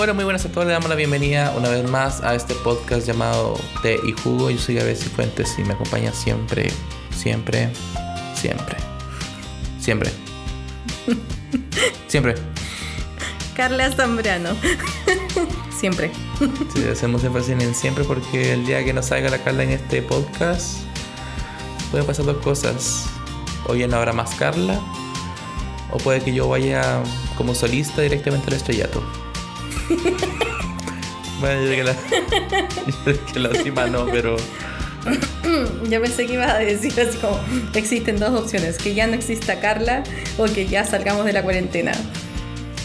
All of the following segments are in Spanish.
Hola, muy buenas a todos. Le damos la bienvenida una vez más a este podcast llamado Té y Jugo. Yo soy Gabriel Cifuentes y me acompaña siempre, siempre, siempre, siempre, siempre. Carla Zambrano. siempre. Sí, hacemos énfasis en siempre porque el día que nos salga la Carla en este podcast pueden pasar dos cosas. O ya no habrá más Carla o puede que yo vaya como solista directamente al estrellato. bueno, yo que la, yo que la cima no, pero Yo pensé que ibas a decir así como existen dos opciones, que ya no exista Carla o que ya salgamos de la cuarentena.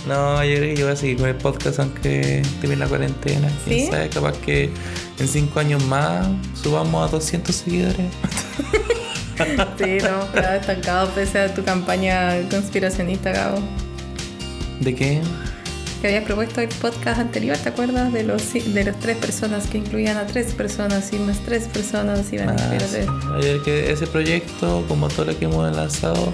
no, yo creo que yo voy a seguir con el podcast aunque termine la cuarentena. Quién ¿Sí? sabe, capaz que en cinco años más subamos a 200 seguidores. Sí, no, quedado estancado pese a tu campaña conspiracionista, Gabo. ¿De qué? Que habías propuesto el podcast anterior, ¿te acuerdas? De los, de los tres personas que incluían a tres personas y más tres personas iban a Ah, a sí. que ese proyecto, como todo lo que hemos lanzado,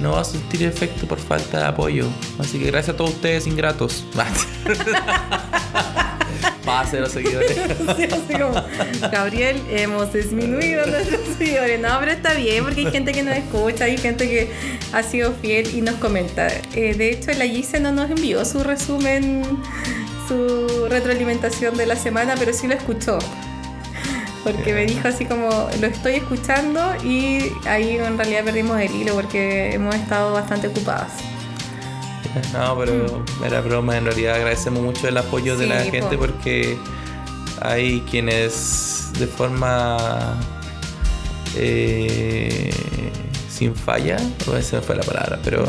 no va a surtir efecto por falta de apoyo. Así que gracias a todos ustedes ingratos. Va a ser los seguidores. Sí, así como, Gabriel, hemos disminuido nuestros seguidores. No, pero está bien porque hay gente que nos escucha, hay gente que ha sido fiel y nos comenta. Eh, de hecho, la Gise no nos envió su resumen, su retroalimentación de la semana, pero sí lo escuchó. Porque me dijo así como, lo estoy escuchando y ahí en realidad perdimos el hilo porque hemos estado bastante ocupadas. No, pero era broma. En realidad agradecemos mucho el apoyo de la gente porque hay quienes de forma eh, sin falla, o esa fue la palabra, pero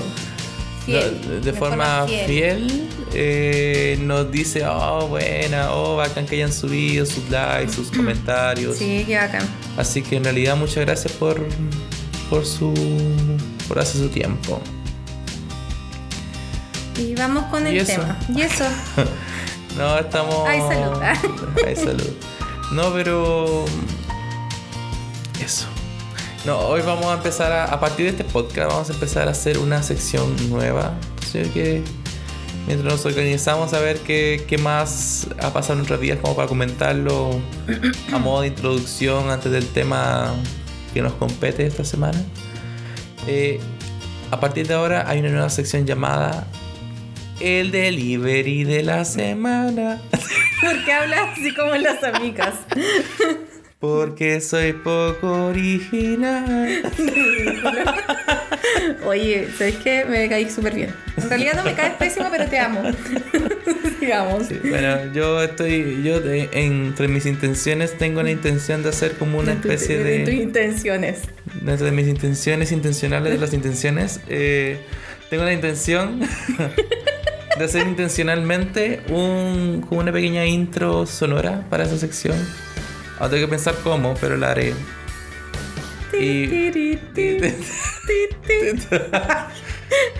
Fiel, no, de, de forma, forma fiel, fiel. eh, nos dice, oh, buena, oh, bacán que hayan subido sus likes, sus comentarios. Sí, qué bacán. Así que en realidad muchas gracias por, por su por hacer su tiempo. Y vamos con el tema. Y eso. No, estamos. Ay, salud. Ay, salud. No, pero. Eso. No, hoy vamos a empezar a. A partir de este podcast, vamos a empezar a hacer una sección nueva. Así que. Mientras nos organizamos a ver qué, qué más ha pasado en nuestros días, como para comentarlo a modo de introducción antes del tema que nos compete esta semana. Eh, a partir de ahora hay una nueva sección llamada El Delivery de la Semana. Porque hablas así como las amigas. Porque soy poco original. Oye, ¿sabes qué? Me caí súper bien. En realidad no me caes pésimo, pero te amo. Digamos. Sí, bueno, yo estoy. Yo, de- entre mis intenciones, tengo la intención de hacer como una especie de tus de. intenciones. Dentro de mis intenciones intencionales de las intenciones, eh, tengo la intención de hacer intencionalmente un, como una pequeña intro sonora para esa sección. Ahora tengo que pensar cómo, pero la haré. Y,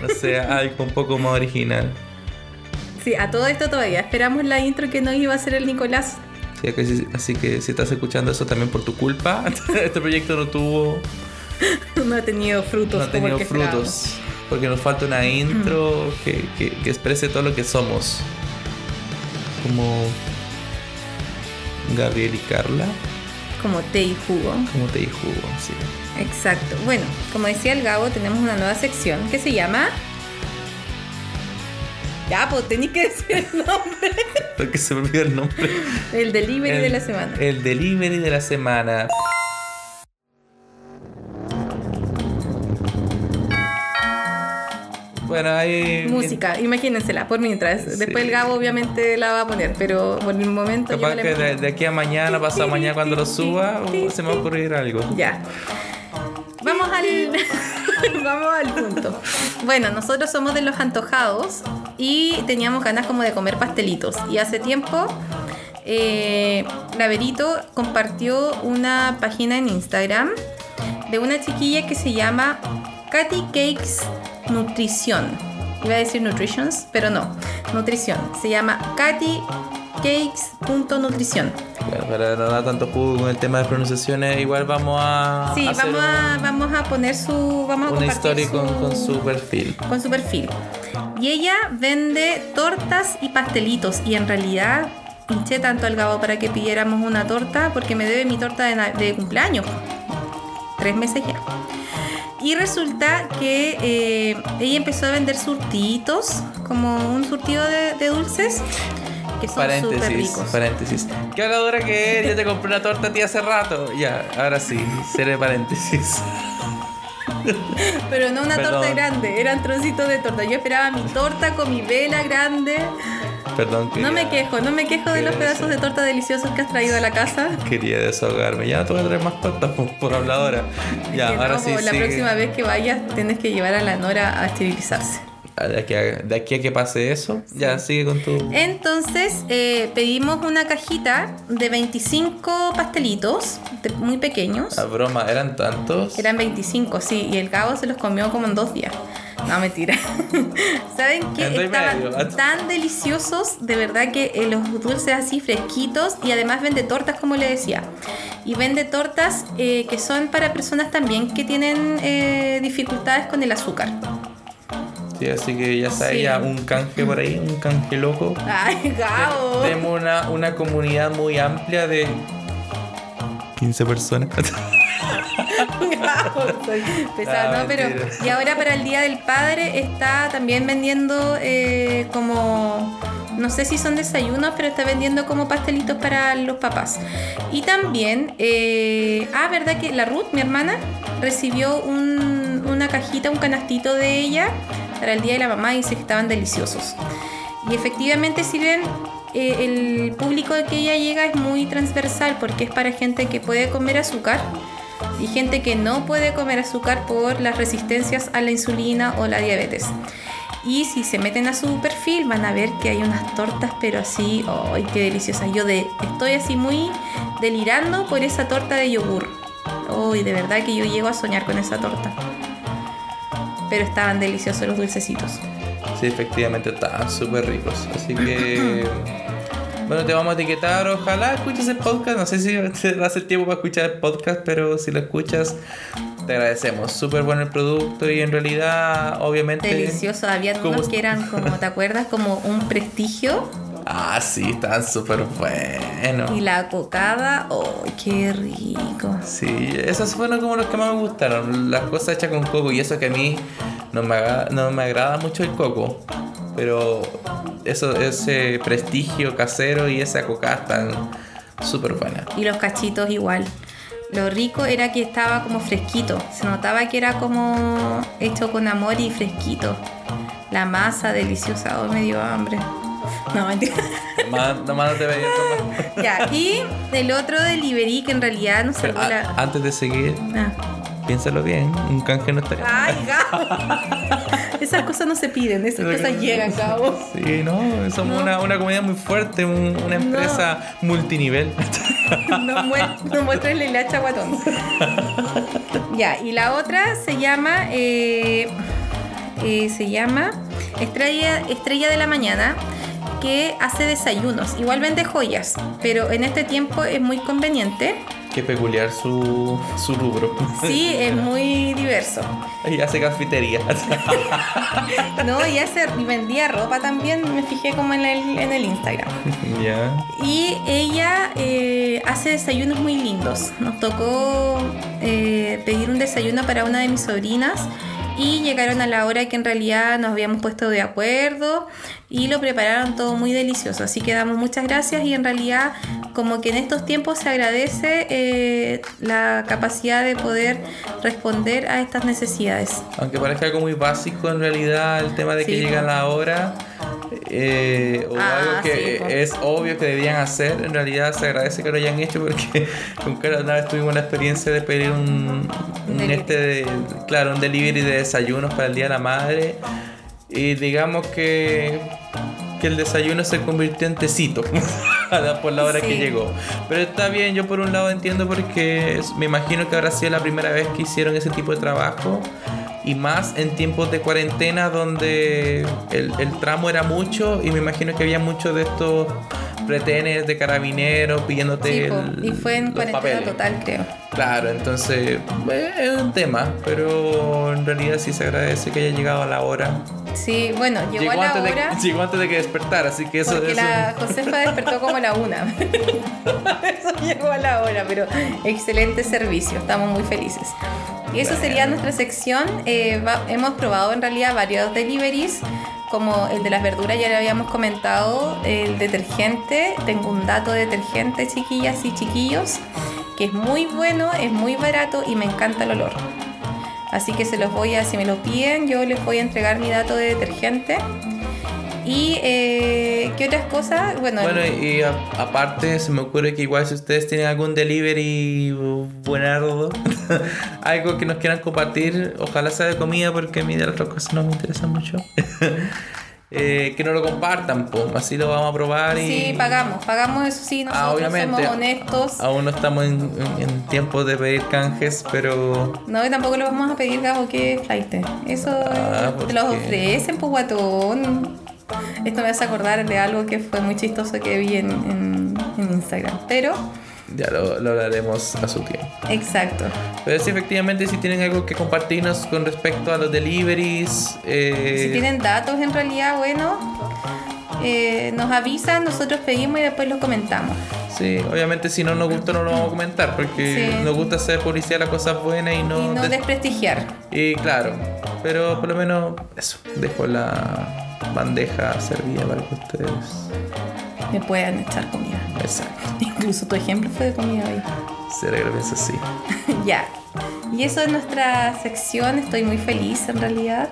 no sé, algo un poco más original. Sí, a todo esto todavía esperamos la intro que nos iba a hacer el Nicolás. Sí, así- así que si estás escuchando eso también por tu culpa, este proyecto no tuvo, No ha tenido frutos no ha tenido esperábamos. Porque nos falta una intro que, que, que exprese todo lo que somos. Como Gabriel y Carla, Como té y jugo. como te dijo, sí. Exacto. Bueno, como decía el Gabo, tenemos una nueva sección que se llama. Ya, pues tenéis que decir el nombre. Porque se me olvidó el nombre. El delivery El- de la semana. El delivery de la semana. Bueno, hay. Música, imagínensela, por mientras. Sí. Después el Gabo obviamente la va a poner, pero por el momento Capaz que de, aquí a mañana, pasado mañana, cuando lo suba, se me va a ocurrir algo. Ya. Vamos al, vamos al punto. Bueno, nosotros somos de los antojados y teníamos ganas como de comer pastelitos. Y hace tiempo, eh, Laverito compartió una página en Instagram de una chiquilla que se llama Katy Cakes Nutrición. Iba a decir Nutritions, pero no. Nutrición. Se llama Katy Cakes.nutrición. Bueno, para no dar tanto jugo con el tema de pronunciaciones, igual vamos a. Sí, hacer vamos a, un- vamos a poner su. Vamos a una historia con, con su perfil. con su perfil. Y ella vende tortas y pastelitos. Y en realidad hinché tanto al Gabo para que pidiéramos una torta porque me debe mi torta de, de cumpleaños. Tres meses ya. Y resulta que eh, ella empezó a vender surtitos, como un surtido de, de dulces, que son Paréntesis, ricos. paréntesis. ¿Qué habladora que es? Yo te compré una torta a ti hace rato. Ya, ahora sí, seré paréntesis. Pero no una Perdón. torta grande, eran trocitos de torta. Yo esperaba mi torta con mi vela grande. Perdón que No me quejo, no me quejo de los Quería pedazos de torta deliciosos que has traído a la casa. Quería desahogarme. Ya no te voy a traer más tortas por, por habladora. Ya, Que no, ahora sí. la sigue. próxima vez que vayas tienes que llevar a la Nora a esterilizarse. Ah, De aquí, a, de aquí a que pase eso, ya sigue con tu. Entonces eh, pedimos una cajita de 25 pastelitos, de- muy pequeños. La broma, ¿eran tantos? Eran 25, sí, y el cabo se los comió como en dos días. No, mentira. ¿Saben qué? Estaban medio. tan deliciosos, de verdad que eh, los dulces así fresquitos y además vende tortas, como le decía. Y vende tortas eh, que son para personas también que tienen eh, dificultades con el azúcar. Sí, así que ya Sí. ya un canje por ahí, un canje loco. ¡Ay, Gabo! Tenemos una, una comunidad muy amplia de 15 personas. Soy pesada, Ah, ¿no? Pero, y ahora para el Día del Padre está también vendiendo eh, como, no sé si son desayunos, pero está vendiendo como pastelitos para los papás. Y también, eh, ah, ¿verdad que la Ruth, mi hermana, recibió un- una cajita, un canastito de ella para el Día de la Mamá y dice que estaban deliciosos. Y efectivamente sirven, eh, el público que ella llega es muy transversal porque es para gente que puede comer azúcar y gente que no puede comer azúcar por las resistencias a la insulina o la diabetes. Y si se meten a su perfil van a ver que hay unas tortas, pero así, ¡ay, qué deliciosas! Yo estoy así muy delirando por esa torta de yogur. ¡Ay, de verdad que yo llego a soñar con esa torta! Pero estaban deliciosos los dulcecitos. Sí, efectivamente, estaban súper ricos. Así que. Bueno, te vamos a etiquetar. Ojalá escuches el podcast. No sé si te das el tiempo para escuchar el podcast, pero si lo escuchas, te agradecemos. Súper bueno el producto y en realidad, obviamente. Deliciosos. Había ¿Cómo unos es? que eran, como, ¿te acuerdas? Como un prestigio. Ah, sí, estaban súper buenos. Y la cocada, ¡ay, qué rico! Sí, esos fueron como los que más me gustaron. Las cosas hechas con coco. Y eso que a mí no me, aga- no me agrada mucho el coco. Pero eso, ese prestigio casero y esa coca están súper buenas. Y los cachitos igual. Lo rico era que estaba como fresquito. Se notaba que era como hecho con amor y fresquito. La masa deliciosa. Hoy me dio hambre. No, mentira. Nomás, nomás no te veía ya, y el otro delivery que en realidad nos Pero salvó a- la... antes de seguir, Ah. piénsalo bien. Un canje no estaría. Ay, Gabo. Esas cosas no se piden, esas cosas llegan, Gabo. Sí, no, somos No. Una, una comunidad muy fuerte, un- una empresa multinivel. No, mue- no muestres la hilacha guatón. ya, y la otra se llama. eh, eh, se llama Estrella, Estrella de la Mañana, que hace desayunos. Igual vende joyas, pero en este tiempo es muy conveniente. Qué peculiar su, su rubro. Sí, es muy diverso. Y hace cafetería. No, y, hace, vendía ropa también, me fijé como en el, en el Instagram. ya. Y ella eh, hace desayunos muy lindos. Nos tocó eh, pedir un desayuno para una de mis sobrinas y llegaron a la hora que en realidad nos habíamos puesto de acuerdo y lo prepararon todo muy delicioso. Así que damos muchas gracias y en realidad como que en estos tiempos se agradece eh, la capacidad de poder responder a estas necesidades. Aunque parezca algo muy básico, en realidad el tema de que Sí, llegan po. a la hora eh, o Ah, algo que sí, po. es obvio que debían hacer, en realidad se agradece que lo hayan hecho porque con Carol una vez tuvimos la experiencia de pedir un, este de- claro, un delivery de desayunos para el Día de la Madre y digamos que que el desayuno se convirtió en tecito. Por la hora que llegó. Pero está bien, yo por un lado entiendo porque me imagino que habrá sido la primera vez que hicieron ese tipo de trabajo. Y más en tiempos de cuarentena donde el, el tramo era mucho y me imagino que había muchos de estos retenes de carabineros pidiéndote Sí, el- y fue en los cuarentena papeles. total, creo. Claro, entonces eh, es un tema, pero en realidad sí se agradece que haya llegado a la hora. Sí, bueno, llegó, a la antes hora. de, llegó antes de que despertara, así que eso Porque eso- la Josefa despertó como a la una. eso llegó a la hora, pero excelente servicio, estamos muy felices. Y eso sería nuestra sección. Eh, va- hemos probado en realidad varios deliveries, como el de las verduras, ya le habíamos comentado, el detergente. Tengo un dato de detergente, chiquillas y chiquillos, que es muy bueno, es muy barato y me encanta el olor. Así que se los voy a, si me lo piden, yo les voy a entregar mi dato de detergente. Y eh, qué otras cosas, bueno, Bueno, y a- aparte se me ocurre que igual si ustedes tienen algún delivery buenardo, algo que nos quieran compartir, ojalá sea de comida porque a mí de las otras cosas no me interesan mucho. Eh, que no lo compartan, pues, así lo vamos a probar y... sí, pagamos, pagamos eso sí, nosotros Ah, obviamente. somos honestos. Aún no estamos en, en- en tiempos de pedir canjes, pero No, y tampoco lo vamos a pedir, Gabo, que flight. Eso Ah, eh, ¿por te los ofrecen, pues guatón. Esto me hace acordar de algo que fue muy chistoso que vi en, en- en Instagram. Pero, ya lo, lo hablaremos a su tiempo. exacto. Pero sí, efectivamente, si tienen algo que compartirnos con respecto a los deliveries, eh, Si tienen datos en realidad, bueno, eh, nos avisan, nosotros pedimos y después los comentamos. Sí, obviamente si no nos gusta no lo vamos a comentar porque Sí. nos gusta hacer publicidad las cosas buenas y no... y no des- desprestigiar. y claro, pero por lo menos eso, dejo la bandeja servida para que ustedes... Me puedan echar comida. Exacto, Incluso tu ejemplo fue de comida hoy. será que pienso así. ya. Y eso es nuestra sección. Estoy muy feliz en realidad.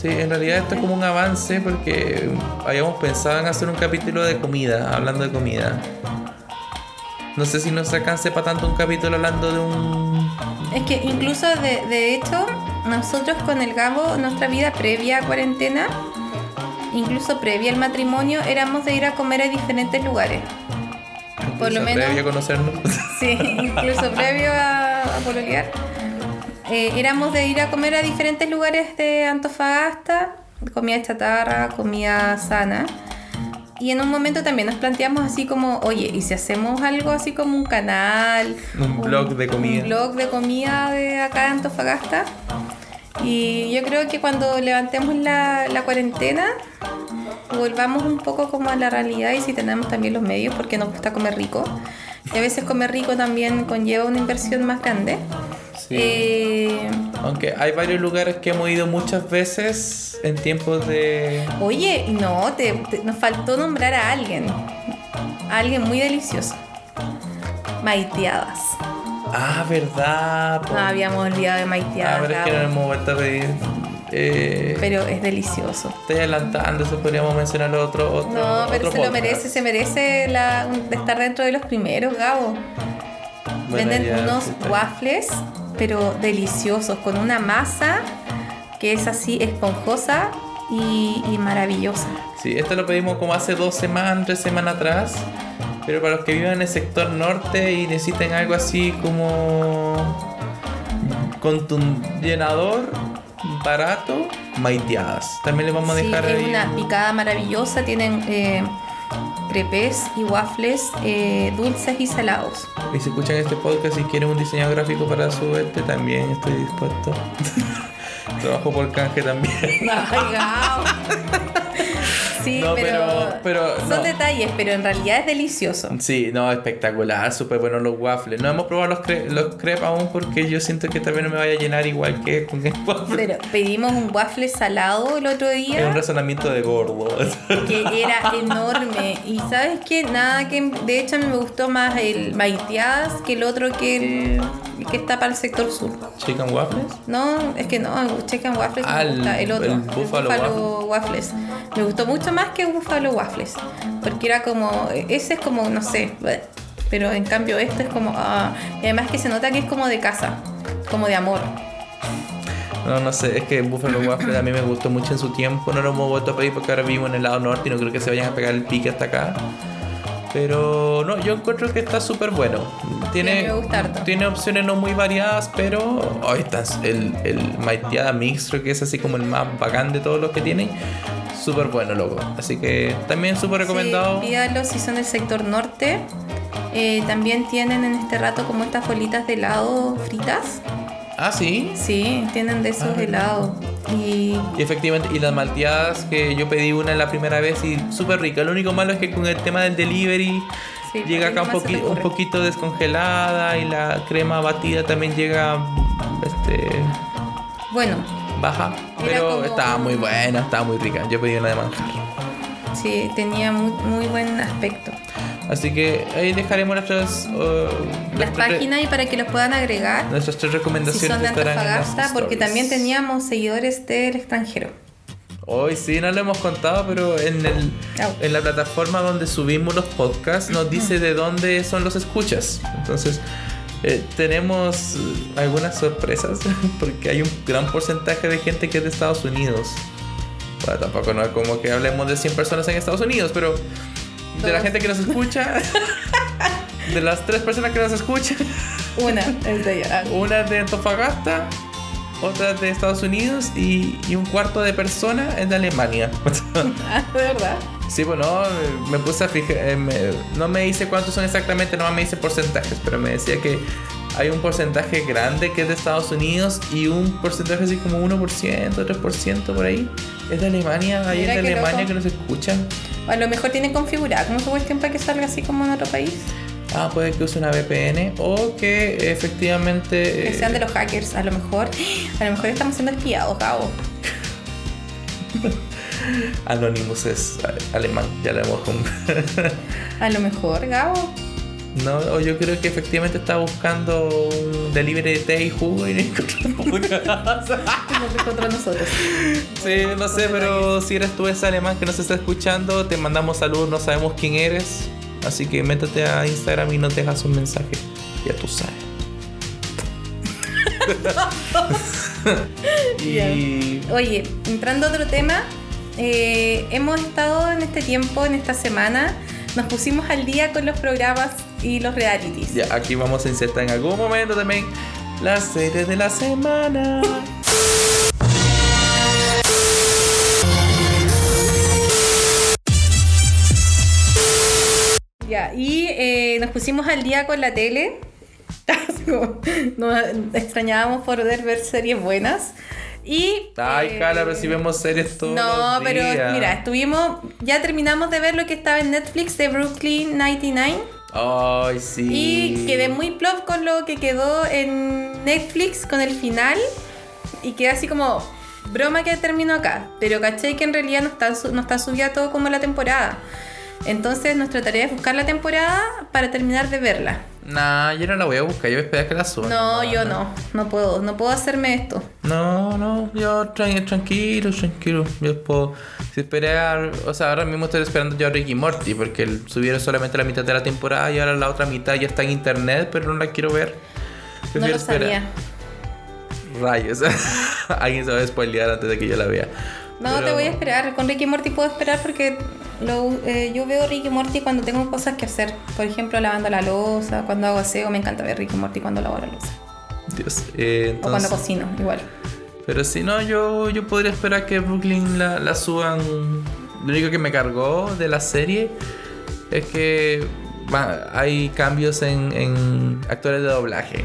Sí, en realidad esto es como un avance porque habíamos pensado en hacer un capítulo de comida, hablando de comida. No sé si nos alcance para tanto un capítulo hablando de un... Es que incluso de, de hecho, nosotros con el Gabo, nuestra vida previa a cuarentena, incluso previa al matrimonio, éramos de ir a comer a diferentes lugares. Por lo menos- previo a conocernos. Sí, incluso previo a, a pololear. Eh, éramos de ir a comer a diferentes lugares de Antofagasta, comida chatarra, comida sana. Y en un momento también nos planteamos así como, oye, ¿y si hacemos algo así como un canal? Un blog de comida. Un blog de comida de acá de Antofagasta. Y yo creo que cuando levantemos la, la cuarentena, volvamos un poco como a la realidad y si tenemos también los medios, porque nos gusta comer rico. Y a veces comer rico también conlleva una inversión más grande. Sí. Eh, Aunque hay varios lugares que hemos ido muchas veces en tiempos de... oye, no, te, te- nos faltó nombrar a alguien. A alguien muy delicioso. Maiteadas. Ah, verdad. po. No habíamos olvidado de Ah, maiteadas. pero es que no hemos vuelto a pedir. Eh, pero es delicioso. Estoy adelantando, eso podríamos mencionar otro, otro No, pero otro se lo podcast. merece, se merece la, estar dentro de los primeros, Gabo. Bueno, Venden ya, unos sí, waffles, pero deliciosos, con una masa que es así esponjosa y, y maravillosa. Sí, esto lo pedimos como hace dos semanas, tres semanas atrás. Pero para los que viven en el sector norte y necesiten algo así como con tu llenador barato, maiteadas. También les vamos a Sí, dejar es ahí. una picada maravillosa, tienen eh, crepes y waffles eh, dulces y salados. Y si escuchan este podcast y quieren un diseño gráfico para su este, también estoy dispuesto. Trabajo por canje también. Sí, No, pero, pero- son no. detalles, pero en realidad es delicioso. Sí, no, espectacular, súper buenos los waffles. No hemos probado los, cre los crepes aún porque yo siento que también no me vaya a llenar igual que con el waffle. Pero pedimos un waffle salado el otro Es un día razonamiento de gordo. que era enorme. Y sabes que nada que de hecho me gustó más el maiteadas que el otro que el que está para el sector sur. Chicken waffles. No, es que no, el chicken waffles Ah, me gusta, el- el otro, el buffalo waffles. Me gustó mucho más que buffalo waffles, porque era como ese es como no sé, pero en cambio este es como ah, y además que se nota que es como de casa, como de amor. No, no sé, es que Buffalo Waffle a mí me gustó mucho en su tiempo. No lo hemos vuelto a pedir porque ahora vivo en el lado norte y no creo que se vayan a pegar el pique hasta acá. Pero no, yo encuentro que está súper bueno. Tiene, tiene opciones no muy variadas, pero oh, está el, el Maiteada Mixto, que es así como el más bacán de todos los que tienen. súper bueno, loco. Así que también súper recomendado. Sí, pídalo si son del sector norte. Eh, también tienen en este rato como estas bolitas de helado fritas. Ah, sí. Sí, tienen de esos Ah. helados. Y Y efectivamente, y las malteadas que yo pedí una la primera vez y súper rica. Lo único malo es que con el tema del delivery Sí, llega acá un, poqui- un poquito descongelada y la crema batida también llega este, bueno, baja. Pero como- estaba muy buena, estaba muy rica. Yo pedí una de manjar. sí, tenía muy, muy buen aspecto. Así que ahí dejaremos nuestras, uh, Las páginas y para que los puedan agregar. nuestras tres Si recomendaciones son de Antofagasta, porque también teníamos seguidores del extranjero. Hoy sí, no lo hemos contado, pero en, el, en la plataforma donde subimos los podcasts nos dice de dónde son los escuchas. Entonces, eh, tenemos algunas sorpresas porque hay un gran porcentaje de gente que es de Estados Unidos. Bueno, tampoco no es como que hablemos de 100 personas en Estados Unidos, pero de la gente que nos escucha, de las tres personas que nos escuchan, Una es de allá. una es de Antofagasta, otra de Estados Unidos y, y un cuarto de persona es de Alemania. Ah, de verdad. Sí, bueno, me puse a fijar, eh, me- no me dice cuántos son exactamente, no me dice porcentajes, pero me decía que hay un porcentaje grande que es de Estados Unidos y un porcentaje así como 1%, 3% por ahí. Es de Alemania, hay de Alemania loco. que nos escuchan. A lo mejor tienen configurada como su cuestión para que salga así como en otro país. Ah, puede que use una VPN o que efectivamente... Que eh, sean de los hackers. A lo mejor, a lo mejor estamos siendo espiados, Gabo. Anonymous es alemán, ya lo hemos con- A lo mejor, Gabo. No, o yo creo que efectivamente está buscando un delivery de té y jugo y no encontró. Como contra nosotros. Sí, no sé, pero si eres tú ese alemán que nos está escuchando, te mandamos saludos, no sabemos quién eres. Así que métete a Instagram y nos dejas un mensaje. Ya tú sabes. y Oye, entrando a otro tema, eh, hemos estado en este tiempo, en esta semana, nos pusimos al día con los programas y los realities. ya aquí vamos a insertar en algún momento también la serie de la semana. Ya, y eh, nos pusimos al día con la tele. Nos extrañábamos poder ver series buenas. Y. Ay, eh, Cala, pero si vemos series todos No, los pero días. mira, estuvimos. Ya terminamos de ver lo que estaba en Netflix de Brooklyn 99. Y quedé muy plop con lo que quedó en Netflix con el final. Y quedé así como, broma que terminó acá. Pero caché que en realidad no está, no está subida todo como la temporada. Entonces nuestra tarea es buscar la temporada para terminar de verla. Nah, yo no la voy a buscar, yo voy a esperar que la suban. No, yo no, no puedo, no puedo hacerme esto. No, no, yo tran- tranquilo, tranquilo. Yo puedo si esperar. O sea, ahora mismo estoy esperando yo a Ricky Morty porque subieron solamente la mitad de la temporada y ahora la otra mitad ya está en internet, pero no la quiero ver. No Prefiero lo sabía. Rayos. Alguien se va a spoilear antes de que yo la vea. No, Pero- te voy a esperar. Con Ricky Morty puedo esperar porque lo, eh, yo veo Ricky Morty cuando tengo cosas que hacer. Por ejemplo, lavando la losa, cuando hago aseo, me encanta ver Ricky Morty cuando lavo la losa. Dios. eh, O cuando entonces- cocino, igual. Pero si no, yo, yo podría esperar que Brooklyn la, la suban. Lo único que me cargó de la serie es que hay cambios en, en actores de doblaje.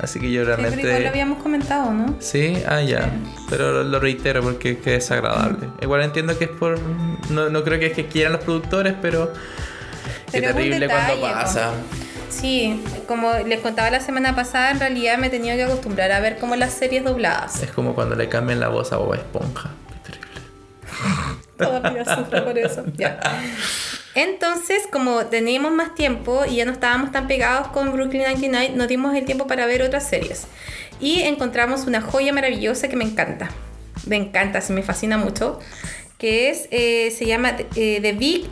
Así que yo Sí, pero realmente. igual lo habíamos comentado, ¿no? Sí, ah, ya. Pero lo, reitero porque es que es desagradable. Igual entiendo que es por. No, no creo que es que quieran los productores, pero. Qué Pero terrible cuando detalle, pasa. Sí, como les contaba la semana pasada, en realidad me he tenido que acostumbrar a ver como las series dobladas. Es como cuando le cambian la voz a Bob Esponja. Qué terrible. Todavía sufro por eso. Ya. Entonces, como teníamos más tiempo y ya no estábamos tan pegados con Brooklyn 99, nos dimos el tiempo para ver otras series. Y encontramos una joya maravillosa que me encanta. Me encanta, se me fascina mucho. Que es, eh, se llama eh, The Big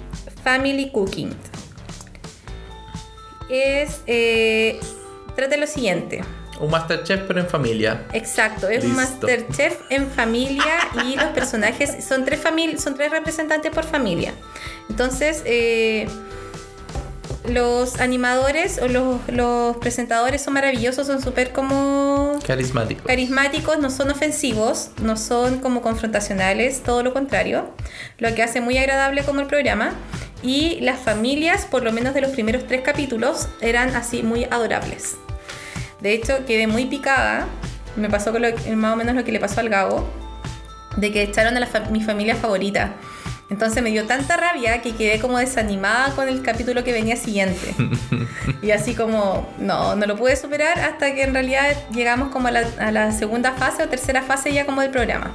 Family Cooking. Es, eh, trata de lo siguiente. Un Masterchef, pero en familia. Exacto, es un Listo. Masterchef en familia y los personajes son tres son tres representantes por familia. Entonces, eh, los animadores o los, los presentadores son maravillosos, son súper como Carismático. carismáticos, no son ofensivos, no son como confrontacionales, todo lo contrario, lo que hace muy agradable como el programa. Y las familias, por lo menos de los primeros tres capítulos, eran así muy adorables. De hecho, quedé muy picada, me pasó con lo- más o menos lo que le pasó al Gabo, de que echaron a la mi familia favorita. Entonces me dio tanta rabia que quedé como desanimada con el capítulo que venía siguiente. Y así como, no, no lo pude superar hasta que en realidad llegamos como a la, a la segunda fase o tercera fase ya como del programa.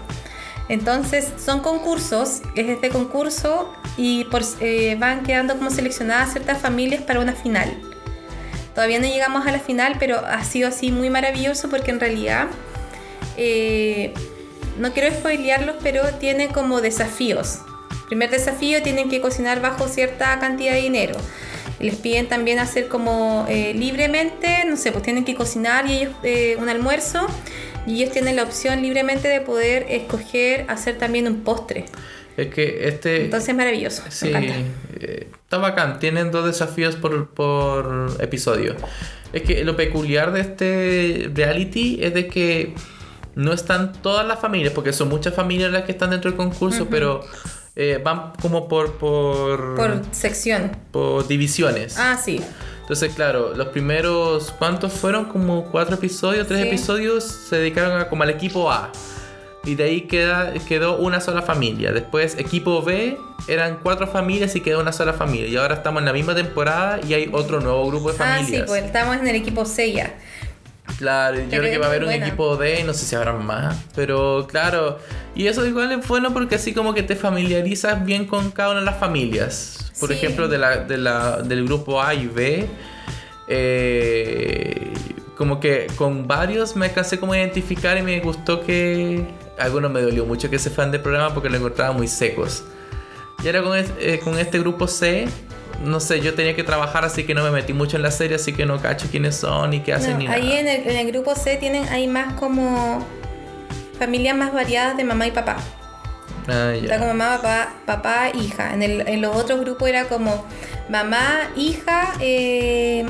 Entonces son concursos, es este concurso y por, eh, van quedando como seleccionadas ciertas familias para una final. Todavía no llegamos a la final, pero ha sido así muy maravilloso porque en realidad, eh, no quiero spoilearlos, pero tiene como desafíos. Primer desafío, tienen que cocinar bajo cierta cantidad de dinero. Les piden también hacer como eh, libremente, no sé, pues tienen que cocinar y ellos eh, un almuerzo y ellos tienen la opción libremente de poder escoger hacer también un postre. Es que este. Entonces es maravilloso. Sí, eh, está bacán. Tienen dos desafíos por, por episodio. Es que lo peculiar de este reality es de que no están todas las familias, porque son muchas familias las que están dentro del concurso, pero eh, van como por, por, Por sección. por divisiones. Ah, sí. Entonces, claro, los primeros, ¿cuántos fueron? Como cuatro episodios, tres Sí. episodios se dedicaron a, como al equipo A. Y de ahí queda, quedó una sola familia. Después, equipo B, eran cuatro familias y quedó una sola familia. Y ahora estamos en la misma temporada y hay otro nuevo grupo de Ah, familias. sí, pues estamos en el equipo C ya. Claro, yo Pero creo que va a haber un equipo D, no sé si habrá más, pero claro, y eso igual es bueno porque así como que te familiarizas bien con cada una de las familias. Por Sí. ejemplo, de la, de la, del grupo A y B, eh, como que con varios me alcancé como a identificar y me gustó que algunos me dolió mucho que se fan del programa porque lo encontraba muy secos. Y ahora con, es- eh, con este grupo C, no sé, yo tenía que trabajar así que no me metí mucho en la serie, así que no cacho quiénes son y qué hacen No, ni ahí nada. en el, en el grupo C tienen hay más como familias más variadas de mamá y papá. Ah, ya. Está como mamá, papá, papá, hija. En, el, en los otros grupos era como mamá, hija, eh,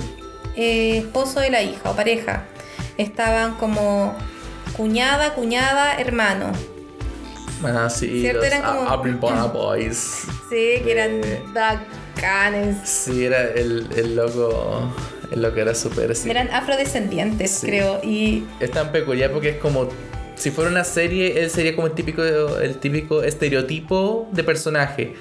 eh, esposo de la hija o pareja. Estaban como cuñada, cuñada, hermano. Ah, sí, ¿Cierto? los Eran como- A- Aubrey Bonner Boys. Sí, que eran Eh. Sí, era el, el loco. El loco era súper sí. Eran afrodescendientes, Sí. creo. Y Es tan peculiar porque es como. Si fuera una serie, él sería como el típico, el típico estereotipo de personaje.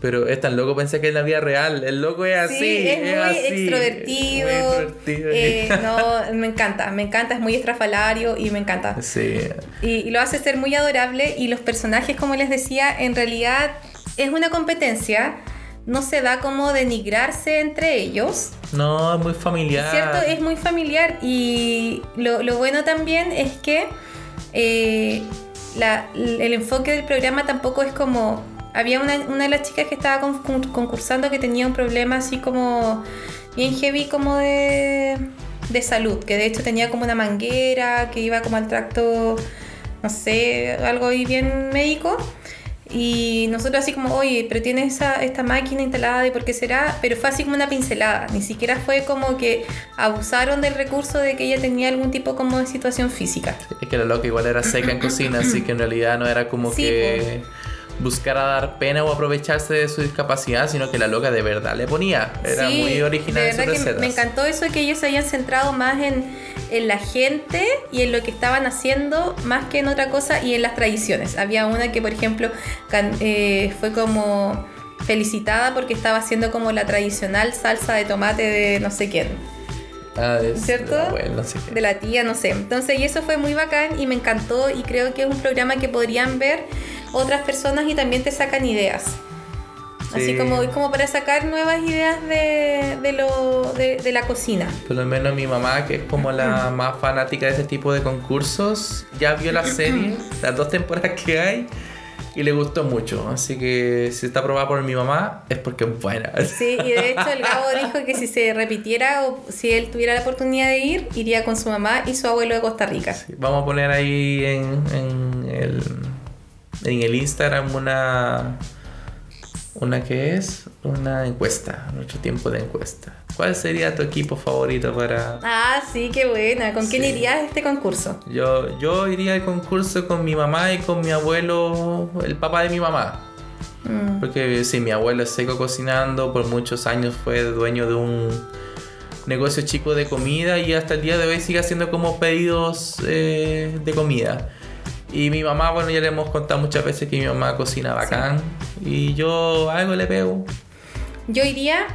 Pero es tan loco, pensé que en la vida real. El loco es así. sí, es muy así, extrovertido. muy extrovertido. eh, no, me encanta, me encanta, es muy estrafalario y me encanta. Sí. Y, y lo hace ser muy adorable y los personajes, como les decía, en realidad es una competencia. No se da como denigrarse entre ellos, No, es muy familiar. ¿cierto? Es muy familiar y lo, lo bueno también es que eh, la- el enfoque del programa tampoco es como... Había una, una de las chicas que estaba con- con- concursando que tenía un problema así como bien heavy como de, de salud, que de hecho tenía como una manguera, que iba como al tracto, no sé, algo ahí bien médico. Y nosotros así como, oye, pero tiene esa, esta máquina instalada y por qué será, pero fue así como una pincelada, ni siquiera fue como que abusaron del recurso de que ella tenía algún tipo como de situación física. Es que la loca igual era seca en cocina, así que en realidad no era como Sí, que buscara dar pena o aprovecharse de su discapacidad, sino que la loca de verdad le ponía. Era Sí, muy original de verdad que me encantó eso que ellos se hayan centrado más en, en la gente y en lo que estaban haciendo más que en otra cosa y en las tradiciones. Había una que, por ejemplo, can- eh, fue como felicitada porque estaba haciendo como la tradicional salsa de tomate de no sé quién, Ah, de- ¿Cierto? de la abuela, no sé qué. de la tía, no sé. Entonces, y eso fue muy bacán y me encantó y creo que es un programa que podrían ver otras personas y también te sacan ideas. Así Sí. como, como para sacar nuevas ideas de, de lo, de, de la cocina. Por lo menos mi mamá, que es como la más fanática de ese tipo de concursos, ya vio la serie, las dos temporadas que hay, y le gustó mucho. Así que si está aprobada por mi mamá, es porque es buena. Sí, y de hecho el Gabo dijo que si se repitiera o si él tuviera la oportunidad de ir, iría con su mamá y su abuelo de Costa Rica. Vamos a poner ahí en, en el, en el Instagram una, Una que es una encuesta, nuestro tiempo de encuesta. ¿Cuál sería tu equipo favorito para...? Ah, sí, qué buena. ¿Con quién irías a este concurso? Yo, yo iría al concurso con mi mamá y con mi abuelo, el papá de mi mamá. Mm. Porque sí, mi abuelo es seco cocinando, por muchos años fue dueño de un negocio chico de comida y hasta el día de hoy sigue haciendo como pedidos eh, de comida. Y mi mamá, bueno, ya le hemos contado muchas veces que mi mamá cocina bacán y yo algo le pego. Yo iría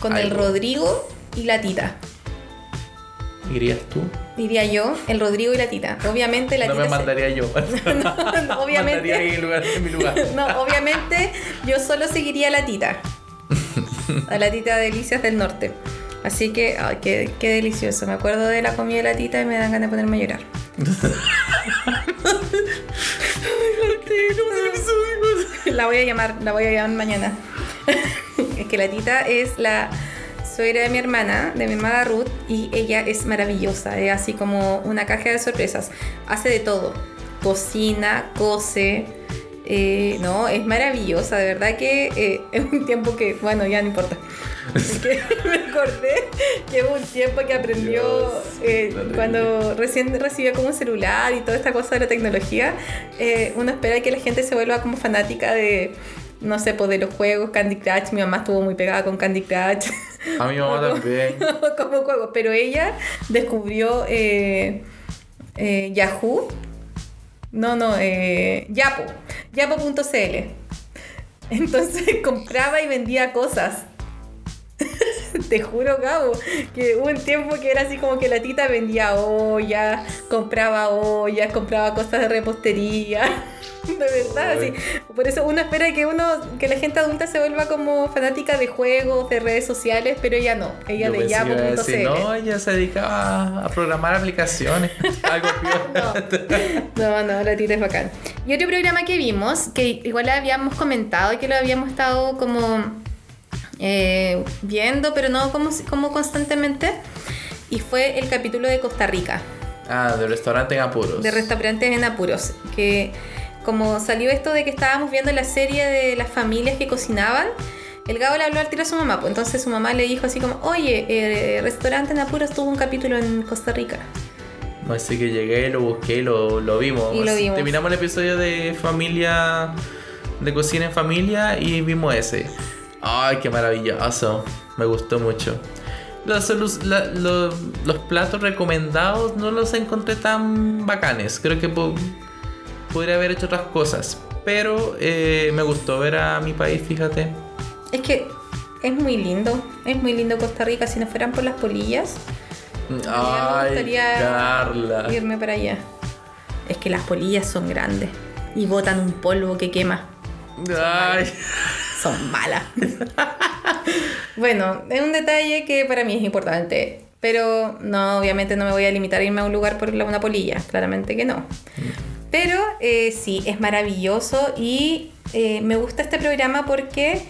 con el. Rodrigo y la Tita. ¿Irías tú? Diría yo, el Rodrigo y la Tita. Obviamente la no Tita. me se- mandaría yo. No, obviamente. Mandaría en, lugar, en mi lugar. No, obviamente yo solo seguiría a la Tita. A la Tita Delicias del Norte. Así que, ay, qué, qué delicioso. Me acuerdo de la comida de la Tita y me dan ganas de ponerme a llorar. La voy a llamar, la voy a llamar mañana. es que la Tita es la suegra de mi hermana, de mi hermana Ruth, y ella es maravillosa, es así como una caja de sorpresas. Hace de todo. Cocina, cose. Eh, no, es maravillosa, de verdad que eh, es un tiempo que, bueno, ya no importa. Es que me acordé que hubo un tiempo que aprendió Dios, eh, cuando recién recibió como un celular y toda esta cosa de la tecnología, uno espera que la gente se vuelva como fanática de, no sé, pues de los juegos, Candy Crush. Mi mamá estuvo muy pegada con Candy Crush. A mi mamá también. como juego, pero ella descubrió eh, eh, Yahoo. No, no, eh, Yapo. Yapo.cl. Entonces compraba y vendía cosas. Te juro, Gabo, que hubo un tiempo que era así como que la tita vendía ollas, compraba ollas, compraba cosas de repostería. De verdad, sí. Por eso uno espera que uno, que la gente adulta se vuelva como fanática de juegos, de redes sociales, pero ella no. Ella Yo de pensé que iba a decir, yapo.cl. No, ella se dedicaba a programar aplicaciones. Algo peor. No, no, la tita es bacán. Y otro programa que vimos, que igual habíamos comentado y que lo habíamos estado como eh, viendo, pero no como, como constantemente, y fue el capítulo de Costa Rica, Ah, del restaurante en apuros. de restaurantes en apuros, que como salió esto de que estábamos viendo la serie de las familias que cocinaban, el Gabo le habló al tiro a su mamá, pues entonces su mamá le dijo así como, oye, eh, restaurante en apuros tuvo un capítulo en Costa Rica. Así que llegué, lo busqué lo, lo vimos. Y lo vimos. Terminamos el episodio de familia, de cocina en familia y vimos ese. Ay, qué maravilloso. Me gustó mucho. Los, los, la- lo- los platos recomendados no los encontré tan bacanes. Creo que podría haber hecho otras cosas. Pero eh, me gustó ver a mi país, fíjate. Es que es muy lindo, es muy lindo Costa Rica. Si no fueran por las polillas, a mí me Ay, gustaría Carla. irme para allá. Es que las polillas son grandes y botan un polvo que quema. Ay. Son malas. bueno, es un detalle que para mí es importante. Pero no, obviamente no me voy a limitar a irme a un lugar por una polilla. Claramente que no. Pero eh, sí, es maravilloso y eh, me gusta este programa porque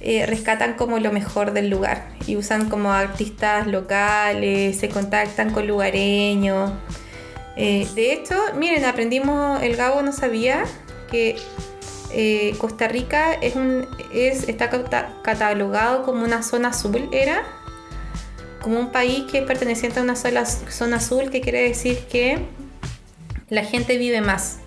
eh, rescatan como lo mejor del lugar y usan como artistas locales, se contactan con lugareños. De hecho, miren, aprendimos, el Gabo no sabía que Costa Rica es está cata- catalogado como una zona azul, ¿era? Como un país que es perteneciente a una sola zona azul, que quiere decir que la gente vive más.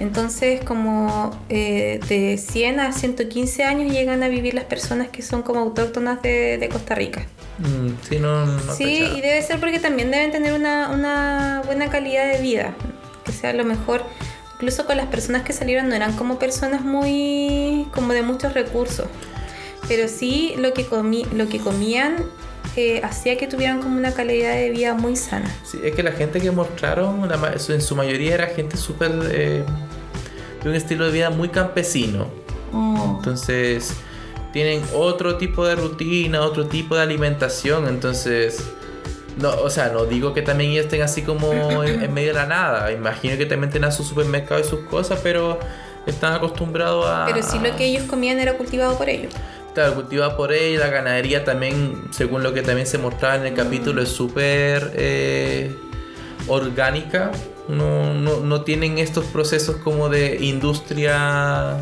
Entonces, como eh, de 100 a 115 años llegan a vivir las personas que son como autóctonas de, de Costa Rica. Mm, sí, no, no sí, cachaba. y debe ser porque también deben tener una, una buena calidad de vida. Que sea lo mejor. Incluso con las personas que salieron no eran como personas muy. como de muchos recursos. Pero sí lo que, comí, lo que comían eh, hacía que tuvieran como una calidad de vida muy sana. Sí, es que la gente que mostraron, en su mayoría era gente súper eh, de un estilo de vida muy campesino. Entonces, tienen otro tipo de rutina, otro tipo de alimentación. Entonces, no, o sea, no digo que también ellos estén así como en, en medio de la nada. Imagino que también tengan su supermercado y sus cosas, pero están acostumbrados a. Pero sí lo que ellos comían era cultivado por ellos. Claro, cultivada por ella, la ganadería también, según lo que también se mostraba en el capítulo, es súper eh, orgánica. No, no, no tienen estos procesos como de industria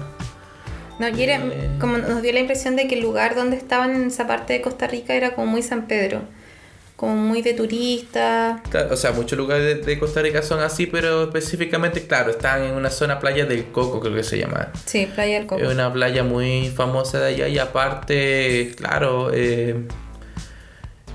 No, y era, Eh. como nos dio la impresión de que el lugar donde estaban en esa parte de Costa Rica era como muy San Pedro. Como muy de turista. O sea, muchos lugares de, de Costa Rica son así, pero específicamente, claro, están en una zona playa del Coco, creo que se llama. Sí, Playa del Coco. Es una playa muy famosa de allá y aparte, claro, eh,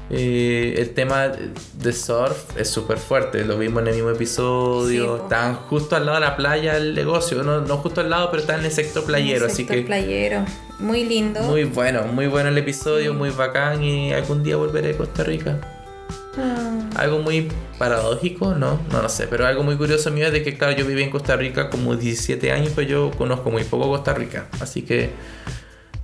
eh, el tema de surf es súper fuerte, lo vimos en el mismo episodio, Sí, están justo al lado de la playa el negocio, no, no justo al lado, pero están en el sector playero, así que playero. Muy lindo. muy bueno, muy bueno el episodio, Sí. muy bacán y algún día volveré a Costa Rica. Ah, Algo muy paradójico, ¿no? No lo sé, pero algo muy curioso mío es de que, claro, yo viví en Costa Rica como 17 años, pero yo conozco muy poco Costa Rica, así que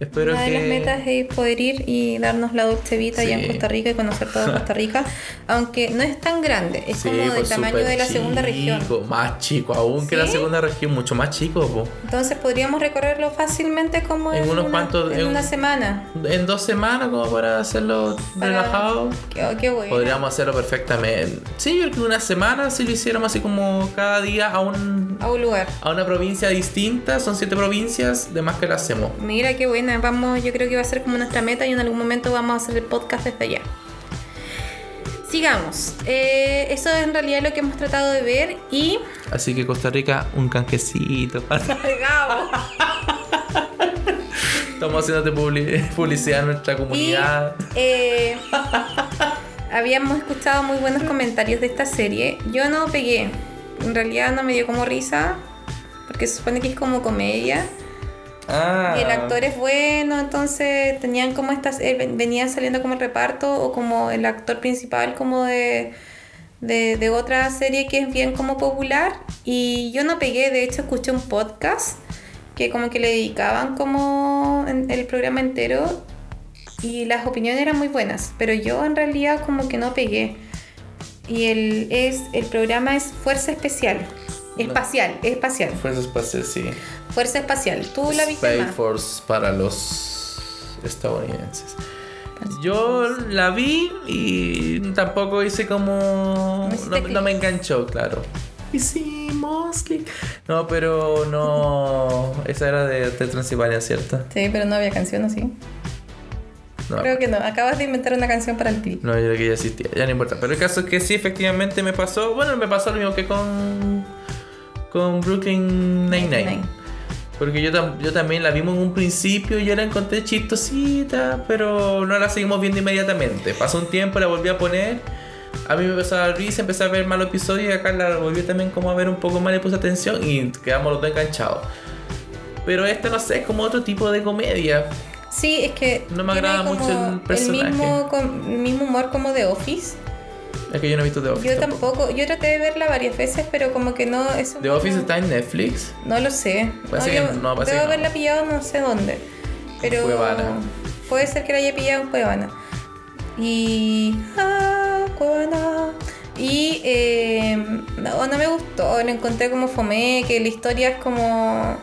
espero Una que... de las metas es poder ir y darnos la dulce vida allá en Sí. Costa Rica y conocer todo Costa Rica, aunque no es tan grande, es Sí, como del pues, tamaño de la segunda región. chico, Más chico aún que la ¿Sí? segunda región, mucho más chico. po. Entonces podríamos recorrerlo fácilmente como En en, unos una, cuantos- en en- una semana. En dos semanas, como para hacerlo Para- relajado, Qué, qué bueno. podríamos hacerlo perfectamente. Sí, yo creo que una semana, si lo hiciéramos así como cada día a, un, A un lugar. a una provincia distinta, son siete provincias, de más que lo hacemos. Mira qué buena, vamos, yo creo que va a ser como nuestra meta y en algún momento vamos a hacer el podcast desde allá. Sigamos. Eh, eso es en realidad lo que hemos tratado de ver y. Así que Costa Rica, un canjecito. Estamos haciéndote publi- publicidad a nuestra Y comunidad. eh, habíamos escuchado muy buenos comentarios de esta serie. Yo no pegué. En realidad no me dio como risa. Porque se supone que es como comedia. Ah. Y el actor es bueno, entonces tenían como estas, eh, ven- venían saliendo como el reparto o como el actor principal como de, de, otra serie que es bien como popular. Y yo no pegué, de hecho escuché un podcast que como que le dedicaban como el programa entero y las opiniones eran muy buenas, pero yo en realidad como que no pegué. Y el, es, el programa es Fuerza Especial. Espacial, es espacial. Fuerza Espacial, sí. Fuerza Espacial. ¿Tú la viste Space? Force para los estadounidenses. Yo la vi y tampoco hice como. No no me enganchó, claro. Hicimos clic. No, pero no. Esa era de, de Transilvania, ¿cierto? Sí, pero no había canción así. No, Creo que no. Acabas de inventar una canción para el clip. no, yo creo que ya existía, ya no importa. Pero el caso es que sí, efectivamente me pasó. Bueno, me pasó lo mismo que con. Con Brooklyn Nine-Nine. Porque yo, tam- yo también la vimos en un principio y yo la encontré chistosita, pero no la seguimos viendo inmediatamente. Pasó un tiempo, la volví a poner. A mí me empezó a dar risa, empecé a ver malos episodios y acá la volví también como a ver un poco más, le puse atención y quedamos los dos enganchados. Pero esta no sé, es como otro tipo de comedia. Sí, es que. No me agrada mucho el personaje. mismo, el mismo humor como de Office. Es que yo no he visto The Office. Yo tampoco. Yo traté de verla varias veces, pero como que no. Es The Office está en Netflix. No lo sé. Parece yo que no, parece debo que no. haberla pillado no sé dónde. Pero. Cuevana. Puede ser que la haya pillado en Cuevana. Y. Ah, Cuevana. Y. eh, no, no me gustó. Lo encontré como fomé, que la historia es como.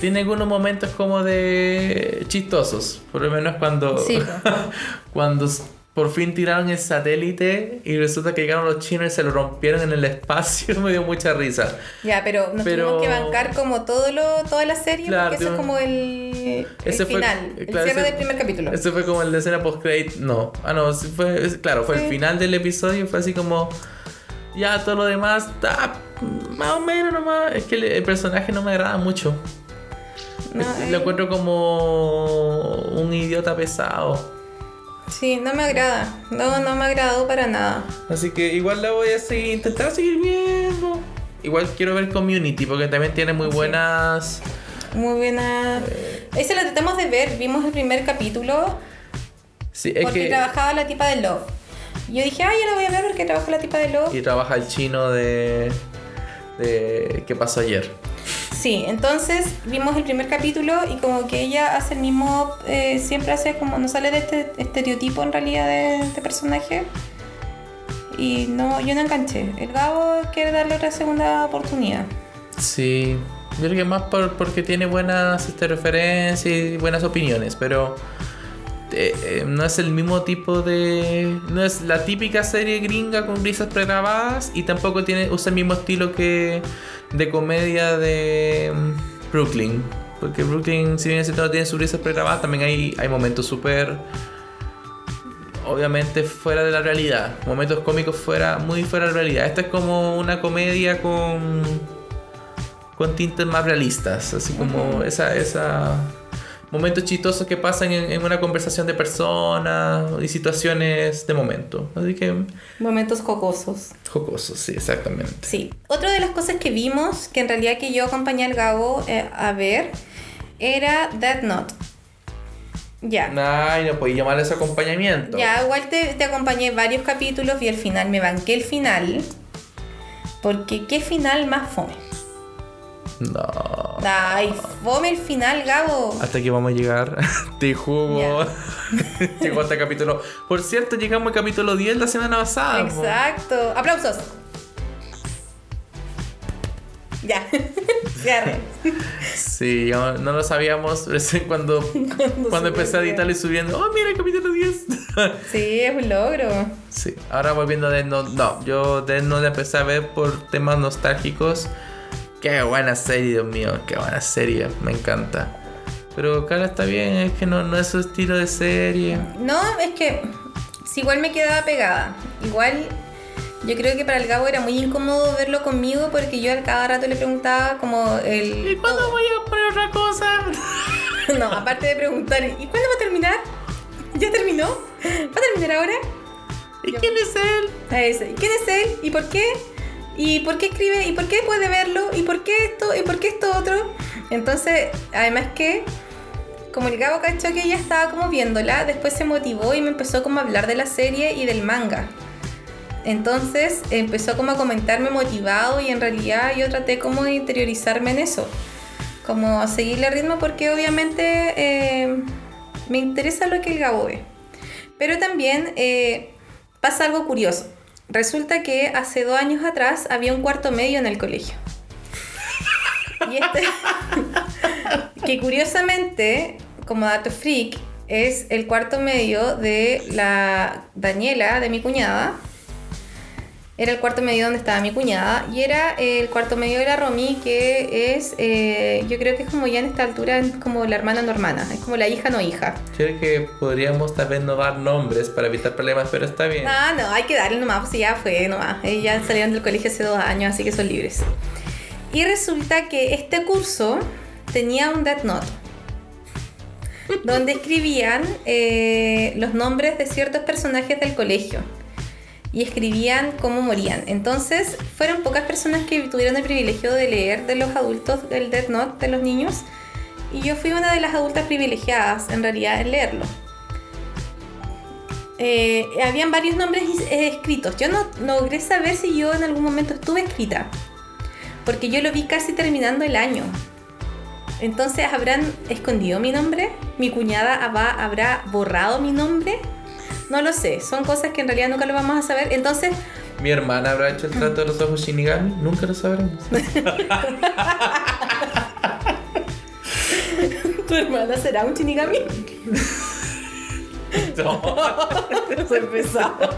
Tiene algunos momentos como de chistosos. Por lo menos cuando. Sí. cuando por fin tiraron el satélite y resulta que llegaron los chinos y se lo rompieron en el espacio. Me dio mucha risa. Ya, pero nos Pero- tuvimos que bancar como todo lo, toda la serie, Claro, porque eso es como el, el Ese fue- final, el claro, cierre ese- del primer capítulo. Ese fue como el de escena post credit No. Ah, no. Fue, es- claro, fue Sí. el final del episodio. Fue así como. Ya todo lo demás está más o menos nomás. Es que el, el personaje no me agrada mucho. No, Lo eh, encuentro como un idiota pesado. Sí, no me agrada. No, no me agradó para nada. Así que igual la voy a seguir, intentar seguir viendo. Igual quiero ver Community porque también tiene muy Sí. buenas. Muy buena. Ese lo tratamos de ver. Vimos el primer capítulo Sí, es porque que. trabajaba la tipa de Love. Yo dije, ah, ya lo voy a ver porque trabaja la tipa de Love. Y trabaja el chino de. de. ¿Qué pasó ayer? Sí, entonces vimos el primer capítulo y como que ella hace el mismo, eh, siempre hace como, no sale de este estereotipo en realidad de, de personaje. Y no, yo no enganché. El Gabo quiere darle otra segunda oportunidad. Sí. Yo creo que más por, porque tiene buenas referencias y buenas opiniones, pero. eh, eh, no es el mismo tipo de. No es la típica serie gringa con risas pregrabadas y tampoco tiene usa el mismo estilo que de comedia de mm, Brooklyn. Porque Brooklyn, si bien es cierto, no tiene sus risas pregrabadas, también hay, hay momentos súper. Obviamente fuera de la realidad. Momentos cómicos fuera, muy fuera de la realidad. Esta es como una comedia con. con tintes más realistas. Así como esa. esa momentos chistosos que pasan en, en una conversación de personas y situaciones de momento. Así que. Momentos jocosos. Jocosos, sí, exactamente. Sí. Otra de las cosas que vimos, que en realidad que yo acompañé al Gabo eh, a ver, era Death Note. Ya. Ay, no podía llamar ese acompañamiento. Ya, igual te, te acompañé varios capítulos y al final me banqué el final. Porque qué final más fome. No. Ay, fome el final, Gabo. Hasta aquí vamos a llegar. Te jugo. Llegó hasta capítulo. Por cierto, llegamos al capítulo 10 la semana pasada. Exacto. Aplausos. Ya. Sí, no, no lo sabíamos recién cuando, cuando, empecé a editar y subiendo. Oh, mira el capítulo 10. Sí, es un logro. sí, ahora volviendo a Death Note. No, yo Death Note empecé a ver por temas nostálgicos. Qué buena serie, Dios mío. Qué buena serie. Me encanta. Pero Carla está bien, es que no, no es su estilo de serie. No, es que si igual me quedaba pegada. Igual yo creo que para el Gabo era muy incómodo verlo conmigo porque yo al cada rato le preguntaba como el... ¿Y cuándo voy a poner otra cosa? No, aparte de preguntar, ¿y cuándo va a terminar? ¿Ya terminó? ¿Va a terminar ahora? ¿Y quién es él? A ese, ¿Y quién es él? ¿Y por qué? ¿Y por qué escribe? ¿Y por qué puede verlo? ¿Y por qué esto? ¿Y por qué esto otro? Entonces, además que, como el Gabo cachó que ella estaba como viéndola, después se motivó y me empezó como a hablar de la serie y del manga. Entonces empezó como a comentarme motivado y en realidad yo traté como de interiorizarme en eso. Como seguirle el ritmo porque obviamente eh, me interesa lo que el Gabo ve. Pero también eh, pasa algo curioso. Resulta que hace dos años atrás había un cuarto medio en el colegio. Y este, que curiosamente, como dato freak, es el cuarto medio de la Daniela, de mi cuñada. Era el cuarto medio donde estaba mi cuñada. Y era el cuarto medio de la Romy, que es, eh, yo creo que es como ya en esta altura, es como la hermana no hermana. Es como la hija no hija. Creo que podríamos tal vez no dar nombres para evitar problemas, pero está bien. Ah, no, hay que darle nomás, pues ya fue nomás. Ya salieron del colegio hace dos años, así que son libres. Y resulta que este curso tenía un Death Note. donde escribían eh, los nombres de ciertos personajes del colegio. Y escribían cómo morían. Entonces, fueron pocas personas que tuvieron el privilegio de leer de los adultos el Death Note de los niños. Y yo fui una de las adultas privilegiadas, en realidad, en leerlo. Eh, habían varios nombres eh, escritos. Yo no, no logré saber si yo en algún momento estuve escrita. Porque yo lo vi casi terminando el año. Entonces, ¿habrán escondido mi nombre? ¿Mi cuñada habrá, habrá borrado mi nombre? No lo sé. Son cosas que en realidad nunca lo vamos a saber. Entonces, Mi hermana habrá hecho el trato de los ojos Shinigami, nunca lo sabremos. ¿tu hermana será un Shinigami? Soy pesado.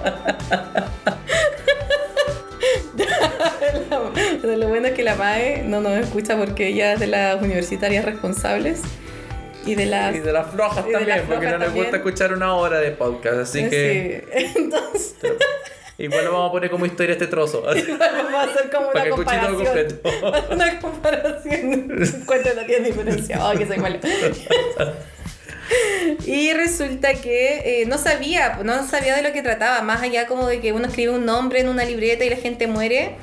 Pero lo bueno es que la MAE no nos escucha porque ella es de las universitarias responsables y de las... Y de las flojas también, porque no flojas les gusta también. escuchar una hora de podcast, así que Sí. Entonces, igual lo vamos a poner como historia este trozo. vamos a hacer como Para una que comparación. completo. Una comparación. Encuentro no tiene diferencia. Oh, que soy mala. Y resulta que eh, no sabía, no sabía de lo que trataba, más allá como de que uno escribe un nombre en una libreta y la gente muere.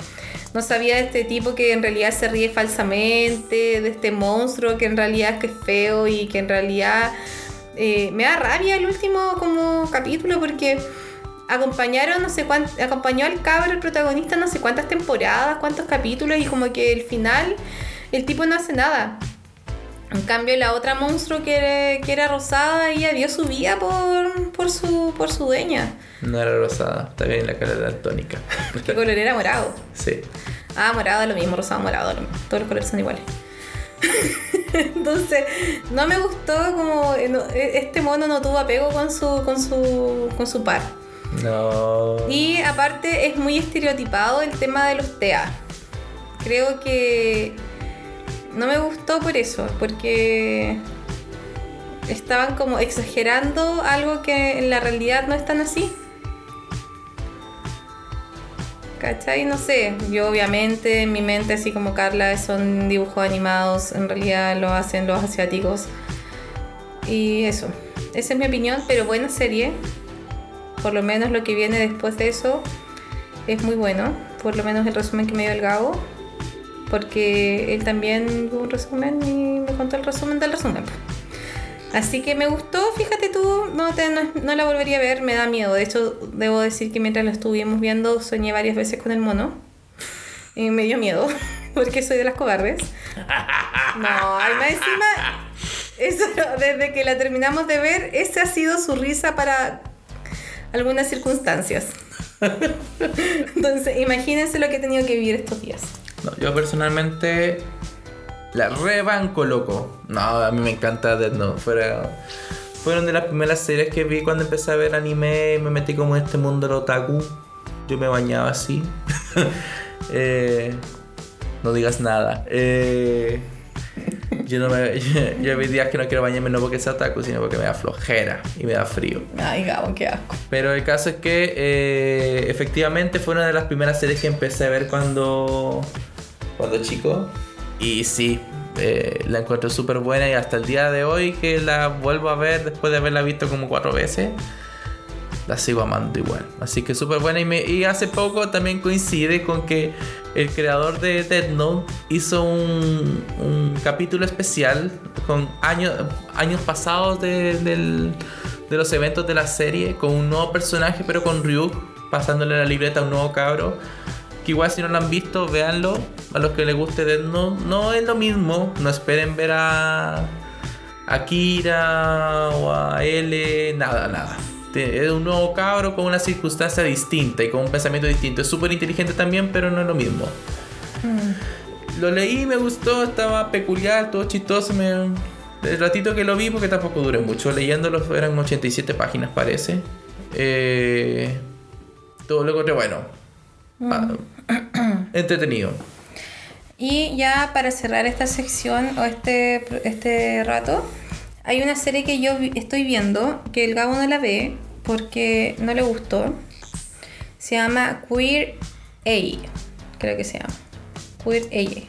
No sabía de este tipo que en realidad se ríe falsamente, de este monstruo que en realidad es que es feo y que en realidad eh, me da rabia el último como capítulo porque acompañaron no sé cuánto, acompañó al cabro el protagonista no sé cuántas temporadas, cuántos capítulos y como que el final el tipo no hace nada. En cambio, la otra monstruo que era, que era rosada, ella dio su vida por, por, su, por su dueña. No era rosada, está bien la cara daltónica. ¿Qué color era? Morado. Sí. Ah, morado es lo mismo, rosado, morado, lo mismo. Todos los colores son iguales. Entonces, no me gustó como eh, eh, este mono no tuvo apego con su, con su, con su par. No. Y aparte es muy estereotipado el tema de los TEA. Creo que no me gustó por eso, porque estaban como exagerando algo que en la realidad no es tan así. ¿Cachai? No sé, yo obviamente en mi mente, así como Carla, son dibujos animados, en realidad lo hacen los asiáticos. Y eso, esa es mi opinión, pero buena serie. Por lo menos lo que viene después de eso es muy bueno. Por lo menos el resumen que me dio el Gabo. Porque él también tuvo un resumen y me contó el resumen del resumen. Así que me gustó, fíjate tú, no, te, no, no, la volvería a ver, me da miedo. De hecho, debo decir que mientras la estuvimos viendo, soñé varias veces con el mono. Y me dio miedo, porque soy de las cobardes. No, ay, más encima, eso, desde que la terminamos de ver, esa ha sido su risa para algunas circunstancias. Entonces, imagínense lo que he tenido que vivir estos días. No, yo personalmente la rebanco, loco. No, a mí me encanta Death Note. Fuera, fueron de las primeras series que vi cuando empecé a ver anime y me metí como en este mundo del otaku. Yo me bañaba así. eh, no digas nada. Eh, yo, no me, yo, yo hay días que no quiero bañarme no porque sea otaku, sino porque me da flojera y me da frío. Ay, Gabo, qué asco. Pero el caso es que eh, efectivamente fue una de las primeras series que empecé a ver cuando, cuando chico. Y sí, eh, la encuentro súper buena y hasta el día de hoy que la vuelvo a ver después de haberla visto como cuatro veces, la sigo amando igual. Así que súper buena y, me, y hace poco también coincide con que el creador de Dead Note hizo un, un capítulo especial con años, años pasados de, del, de los eventos de la serie con un nuevo personaje pero con Ryuk pasándole la libreta a un nuevo cabro que igual si no lo han visto, véanlo. A los que les guste Death Note, no es lo mismo. No esperen ver a Akira o a L, nada, nada. Es un nuevo cabro con una circunstancia distinta y con un pensamiento distinto. Es súper inteligente también, pero no es lo mismo. Mm. Lo leí, me gustó, estaba peculiar, todo chistoso. Me... El ratito que lo vi, porque tampoco duré mucho. Leyéndolo eran 87 páginas, parece. Eh... Todo lo encontré bueno. Mm. entretenido. Y ya para cerrar esta sección o este, este rato, hay una serie que yo estoy viendo que el Gabo no la ve porque no le gustó. Se llama Queer A, creo que se llama. Queer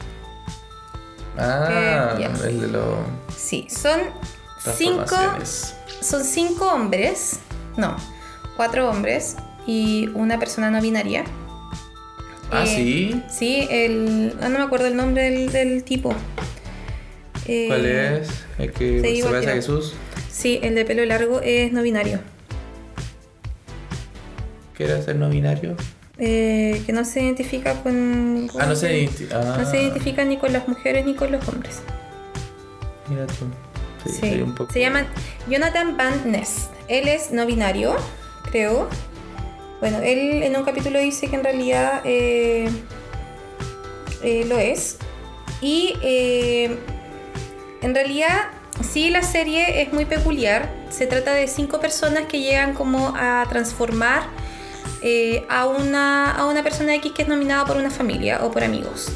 A. Ah, el de los. Sí, son cinco. Son cinco hombres. No, cuatro hombres y una persona no binaria Ah, eh, sí. Sí, el. Ah, no me acuerdo el nombre del, del tipo. Eh, ¿Cuál es? ¿El que se, se parece a Jesús? Sí, el de pelo largo es no binario. ¿Qué era ser no binario? Eh, que no se identifica con. con ah, no se, identifica. Ah. no se identifica ni con las mujeres ni con los hombres. Mira tú. Sí, sí. Un poco... Se llama Jonathan Van Ness. Él es no binario, creo. Bueno, él en un capítulo dice que en realidad eh, eh, lo es. Y eh, en realidad sí la serie es muy peculiar. Se trata de cinco personas que llegan como a transformar a, una, a una persona X que es nominada por una familia o por amigos.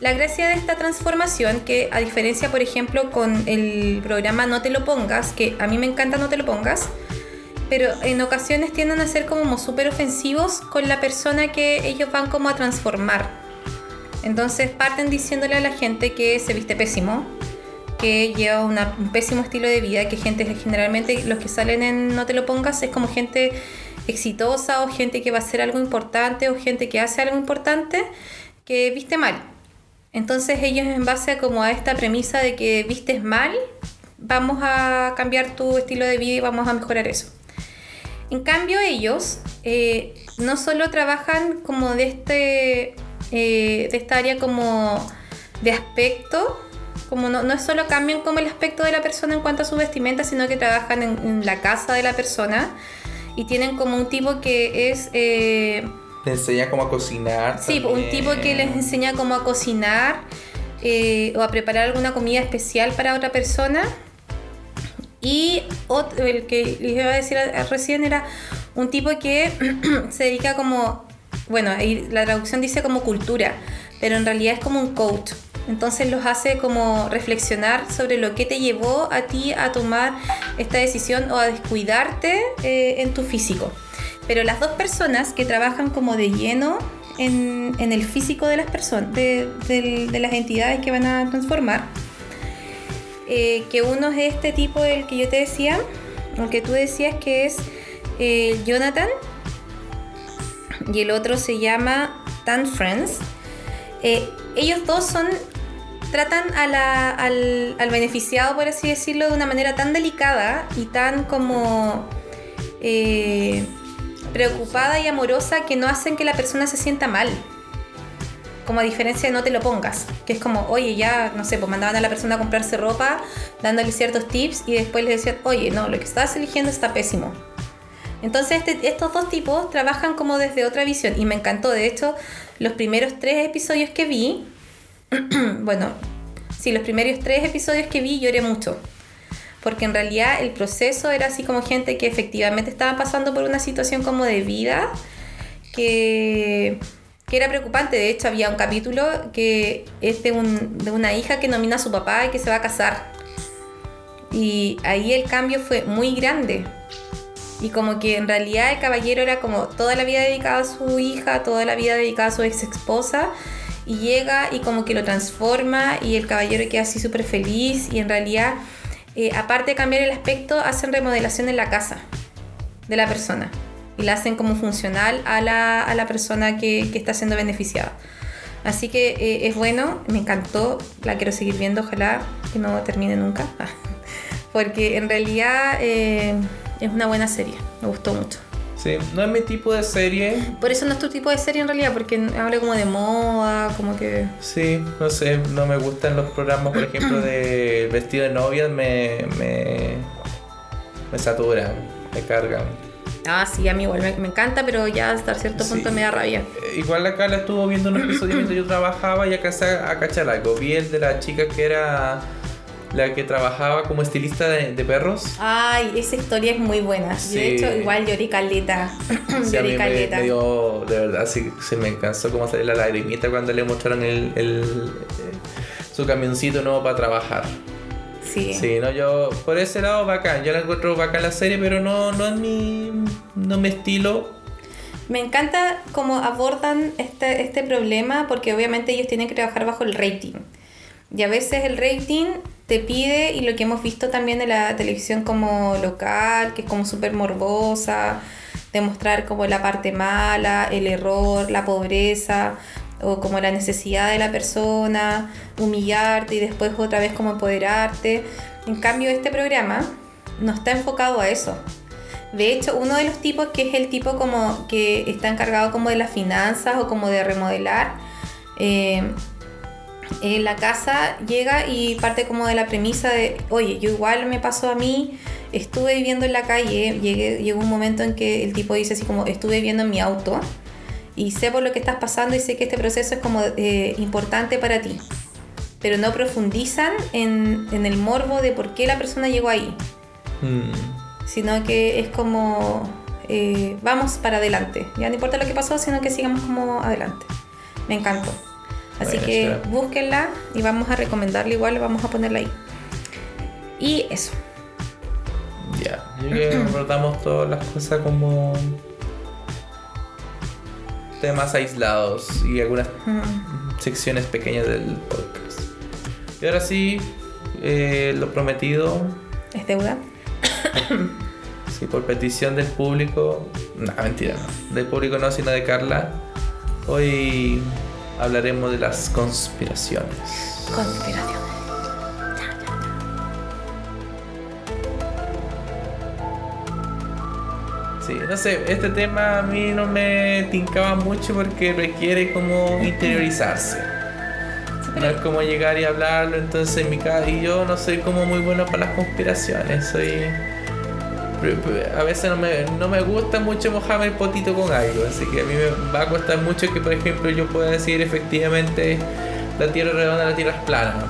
La gracia de esta transformación, que a diferencia, por ejemplo, con el programa No te lo pongas, que a mí me encanta No te lo pongas, pero en ocasiones tienden a ser como súper ofensivos con la persona que ellos van como a transformar. Entonces parten diciéndole a la gente que se viste pésimo, que lleva un pésimo estilo de vida, que gente generalmente los que salen en No te lo pongas es como gente exitosa o gente que va a hacer algo importante o gente que hace algo importante que viste mal. Entonces ellos en base a como a esta premisa de que vistes mal, vamos a cambiar tu estilo de vida y vamos a mejorar eso. En cambio ellos eh, no solo trabajan como de, este, eh, de esta área como de aspecto, como no, no es solo cambian como el aspecto de la persona en cuanto a su vestimenta, sino que trabajan en, la casa de la persona y tienen como un tipo que es... Eh, les enseña cómo a cocinar. Sí, un tipo que les enseña cómo a cocinar o a preparar alguna comida especial para otra persona y otro, el que les iba a decir recién era un tipo que se dedica como, bueno, la traducción dice como cultura, pero en realidad es como un coach. Entonces los hace como reflexionar sobre lo que te llevó a ti a tomar esta decisión o a descuidarte eh, en tu físico. Pero las dos personas que trabajan como de lleno en, en el físico de las personas, de, de- de las entidades que van a transformar, eh, que uno es este tipo del que yo te decía, el que tú decías que es eh, Jonathan, y el otro se llama Tan Friends. Eh, ellos dos son tratan al, al beneficiado, por así decirlo, de una manera tan delicada y tan como preocupada y amorosa que no hacen que la persona se sienta mal. Como a diferencia de no te lo pongas, que es como, oye, ya, no sé, pues mandaban a la persona a comprarse ropa, dándole ciertos tips y después le decían, oye, no, lo que estás eligiendo está pésimo. Entonces este- estos dos tipos trabajan como desde otra visión y me encantó. De hecho, los primeros tres episodios que vi, bueno, sí, los primeros tres episodios que vi lloré mucho. Porque en realidad el proceso era así como gente que efectivamente estaba pasando por una situación como de vida que, era preocupante. De hecho, había un capítulo que es de, un- de una hija que nomina a su papá y que se va a casar. Y ahí el cambio fue muy grande. Y como que en realidad el caballero era como toda la vida dedicada a su hija, toda la vida dedicada a su ex esposa. Y llega y como que lo transforma y el caballero queda así súper feliz. Y en realidad, eh, aparte de cambiar el aspecto, hacen remodelación en la casa de la persona. Y la hacen como funcional a la, a la persona que, que está siendo beneficiada. Así que eh, es bueno, me encantó, la quiero seguir viendo, ojalá que no termine nunca. Porque en realidad eh, es una buena serie, me gustó mucho. Sí, no es mi tipo de serie. Por eso no es tu tipo de serie en realidad, porque habla como de moda, como que... Sí, no sé, no me gustan los programas, por ejemplo, de vestido de novia, me, me, me saturan, me cargan. Ah, sí, a mí igual me, me encanta, pero ya hasta cierto punto Sí. me da rabia. Eh, Igual acá la estuvo viendo un episodio mientras yo trabajaba y alcancé a cachar algo. Vi el de la chica que era la que trabajaba como estilista de, de perros. Ay, esa historia es muy buena. Yo, Sí. de hecho, igual lloré caleta. Sí, lloré caleta. me dio, de verdad, sí, se me cansó como salir la lagrimita cuando le mostraron el, el, eh, su camioncito nuevo para trabajar. Sí. Sí, no, yo por ese lado bacán, yo la encuentro bacán la serie, pero no, no es mi, no mi estilo. Me encanta cómo abordan este, este problema porque obviamente ellos tienen que trabajar bajo el rating. Y a veces el rating te pide, y lo que hemos visto también en la televisión como local, que es como súper morbosa, demostrar como la parte mala, el error, la pobreza, o como la necesidad de la persona, humillarte y después otra vez como empoderarte. En cambio, este programa no está enfocado a eso. De hecho, uno de los tipos que es el tipo como que está encargado como de las finanzas o como de remodelar, eh, en la casa llega y parte como de la premisa de, oye, yo igual me pasó a mí, estuve viviendo en la calle, llegué, llegó un momento en que el tipo dice así como, estuve viviendo en mi auto y sé por lo que estás pasando y sé que este proceso es como eh, importante para ti. Pero no profundizan en, en el morbo de por qué la persona llegó ahí Mm, sino que es como eh, vamos para adelante. Ya no importa lo que pasó, sino que sigamos como adelante. Me encantó. Así Bueno, que búsquenla y vamos a recomendarla igual, vamos a ponerla ahí. Y eso. ya, yo creo que abordamos todas las cosas como temas aislados y algunas secciones pequeñas del podcast. Y ahora sí, eh, lo prometido, ¿Es deuda? sí, por petición del público, no, mentira, no, del público no, sino de Carla, hoy hablaremos de las conspiraciones. Conspiración. Sí, no sé, este tema a mí no me tincaba mucho porque requiere como interiorizarse. No es como llegar y hablarlo, entonces en mi casa, y yo no soy como muy bueno para las conspiraciones, soy... A veces no me, no me gusta mucho mojarme el potito con algo, así que a mí me va a costar mucho que, por ejemplo, yo pueda decir efectivamente la Tierra es redonda, la Tierra es plana.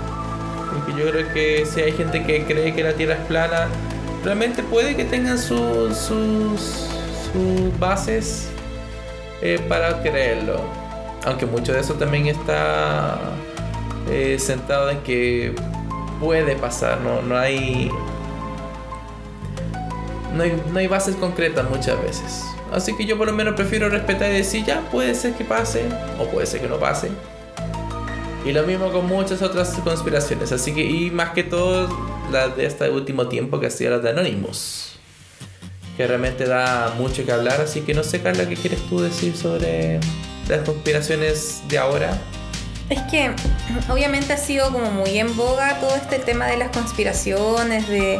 Porque yo creo que si hay gente que cree que la Tierra es plana, realmente puede que tengan sus, sus, bases eh, para creerlo. Aunque mucho de eso también está eh, centrado en que puede pasar, no, no hay no hay, no hay bases concretas muchas veces. Así que yo por lo menos prefiero respetar y decir, ya, puede ser que pase, o puede ser que no pase. Y lo mismo con muchas otras conspiraciones. Así que, y más que todo, las de este último tiempo que hacía las de Anonymous. Que realmente da mucho que hablar. Así que no sé, Carla, ¿qué quieres tú decir sobre las conspiraciones de ahora? Es que obviamente ha sido como muy en boga todo este tema de las conspiraciones, de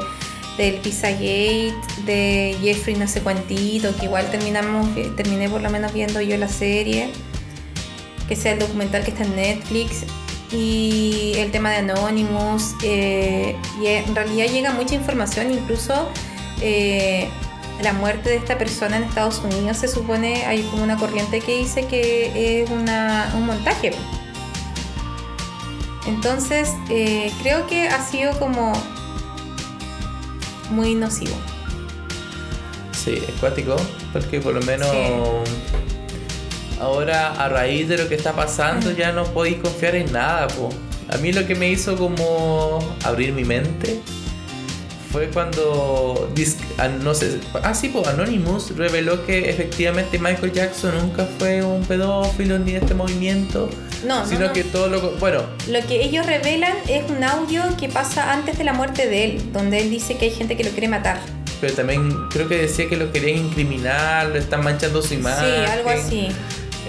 del Pizzagate, de Jeffrey no sé cuantito, que igual terminamos, terminé por lo menos viendo yo la serie, que sea el documental que está en Netflix, y el tema de Anonymous, eh, y en realidad llega mucha información, incluso eh, la muerte de esta persona en Estados Unidos se supone, hay como una corriente que dice que es una, un montaje. Entonces, eh, creo que ha sido como muy nocivo. Sí, es cuático, porque por lo menos ahora a raíz de lo que está pasando ya no podéis confiar en nada. Po. A mí lo que me hizo como abrir mi mente fue cuando ah, no sé, ah sí, pues Anonymous reveló que efectivamente Michael Jackson nunca fue un pedófilo ni de este movimiento, no, sino que todo lo bueno, lo que ellos revelan es un audio que pasa antes de la muerte de él, donde él dice que hay gente que lo quiere matar. Pero también creo que decía que lo querían incriminar, lo están manchando su imagen. Sí, algo así.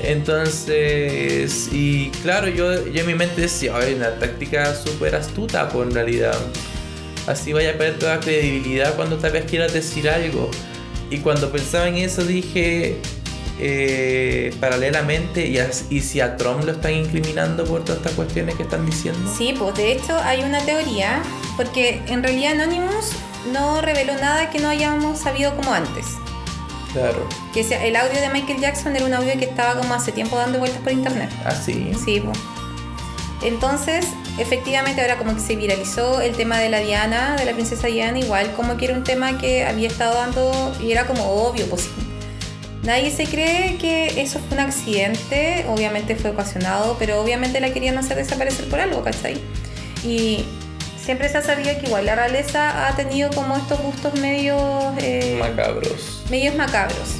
Entonces, y claro, yo, yo en mi mente decía, hay una táctica súper astuta, por en realidad. Así vaya a perder toda credibilidad cuando tal vez quieras decir algo. Y cuando pensaba en eso dije, eh, paralelamente, y, y, si a Trump lo están incriminando por todas estas cuestiones que están diciendo. Sí, pues de hecho hay una teoría, porque en realidad Anonymous no reveló nada que no hayamos sabido como antes. Claro. Que sea, el audio de Michael Jackson era un audio que estaba como hace tiempo dando vueltas por internet. Ah, sí. Sí, pues. Entonces, efectivamente, ahora como que se viralizó el tema de la Diana, de la princesa Diana, igual como que era un tema que había estado dando y era como obvio, pues nadie se cree que eso fue un accidente, obviamente fue ocasionado, pero obviamente la querían hacer desaparecer por algo, ¿cachai? Y siempre se ha sabido que igual la realeza ha tenido como estos gustos medios... Eh, macabros. Medios macabros.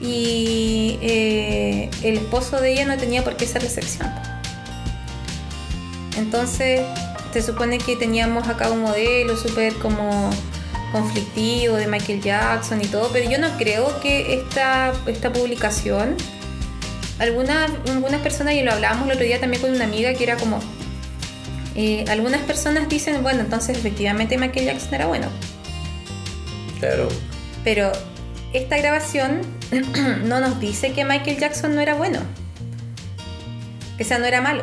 Y eh, el esposo de ella no tenía por qué ser recepción. Entonces, se supone que teníamos acá un modelo súper como conflictivo de Michael Jackson y todo, pero yo no creo que esta, esta publicación, algunas, algunas personas, y lo hablábamos el otro día también con una amiga, que era como, eh, algunas personas dicen, bueno, entonces efectivamente Michael Jackson era bueno. Claro. Pero esta grabación no nos dice que Michael Jackson no era bueno. Que sea, no era malo.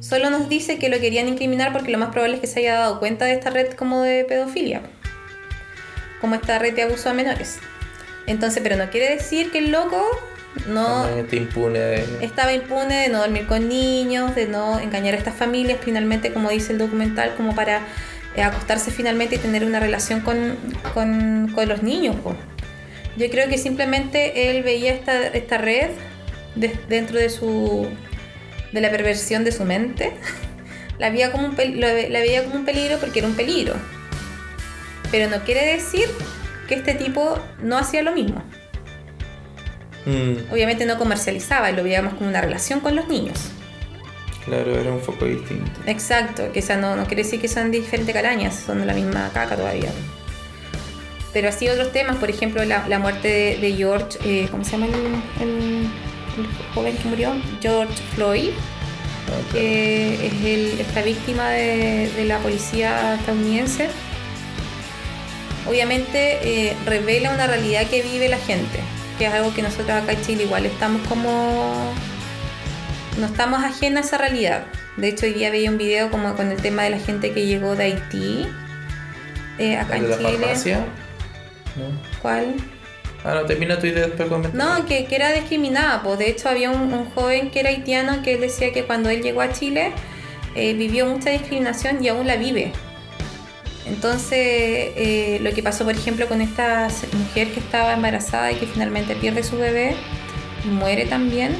Solo nos dice que lo querían incriminar porque lo más probable es que se haya dado cuenta de esta red como de pedofilia. Como esta red de abuso a menores. Entonces, pero no quiere decir que el loco no impune estaba impune de no dormir con niños, de no engañar a estas familias, finalmente, como dice el documental, como para eh, acostarse finalmente y tener una relación con, con, con los niños. Yo creo que simplemente él veía esta, esta red dentro de su de la perversión de su mente, la veía, como un la veía como un peligro porque era un peligro. Pero no quiere decir que este tipo no hacía lo mismo. Mm. Obviamente no comercializaba, lo veíamos como una relación con los niños. Claro, era un foco distinto. Exacto, que esa no, no quiere decir que sean diferentes carañas, son de la misma caca todavía. Pero así otros temas, por ejemplo, la, muerte de, George, eh, ¿cómo se llama el el joven que murió, George Floyd, que es esta víctima de, la policía estadounidense. Obviamente eh, revela una realidad que vive la gente, que es algo que nosotros acá en Chile igual estamos como... No estamos ajenos a esa realidad. De hecho, hoy día veía un video como con el tema de la gente que llegó de Haití. Eh, acá en la Chile. Farmacia? ¿Cuál? Ah, no, termina tu idea después No, que, que, era discriminada. Pues de hecho había un, joven que era haitiano que decía que cuando él llegó a Chile eh, vivió mucha discriminación y aún la vive. Entonces, eh, lo que pasó, por ejemplo, con esta mujer que estaba embarazada y que finalmente pierde su bebé muere también,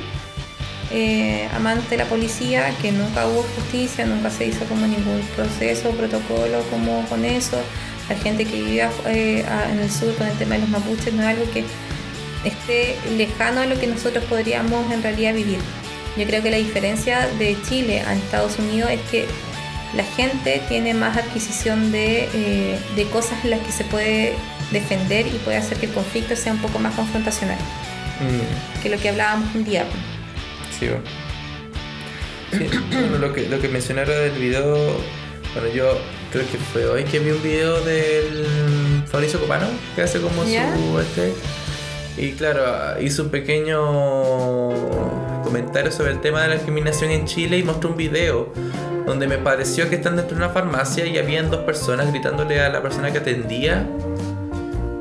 eh, a manos de la policía, que nunca hubo justicia, nunca se hizo como ningún proceso protocolo como con eso. La gente que vivía eh, en el sur con el tema de los mapuches no es algo que esté lejano a lo que nosotros podríamos en realidad vivir. Yo creo que la diferencia de Chile a Estados Unidos es que la gente tiene más adquisición de, eh, de cosas en las que se puede defender y puede hacer que el conflicto sea un poco más confrontacional mm. que lo que hablábamos un día. Sí, bueno. lo que, lo que mencionaron del video, bueno, yo creo que fue hoy que vi un video del Fabricio Copano, que hace como su este. Y claro, hizo un pequeño comentario sobre el tema de la discriminación en Chile y mostró un video donde me pareció que están dentro de una farmacia y habían dos personas gritándole a la persona que atendía.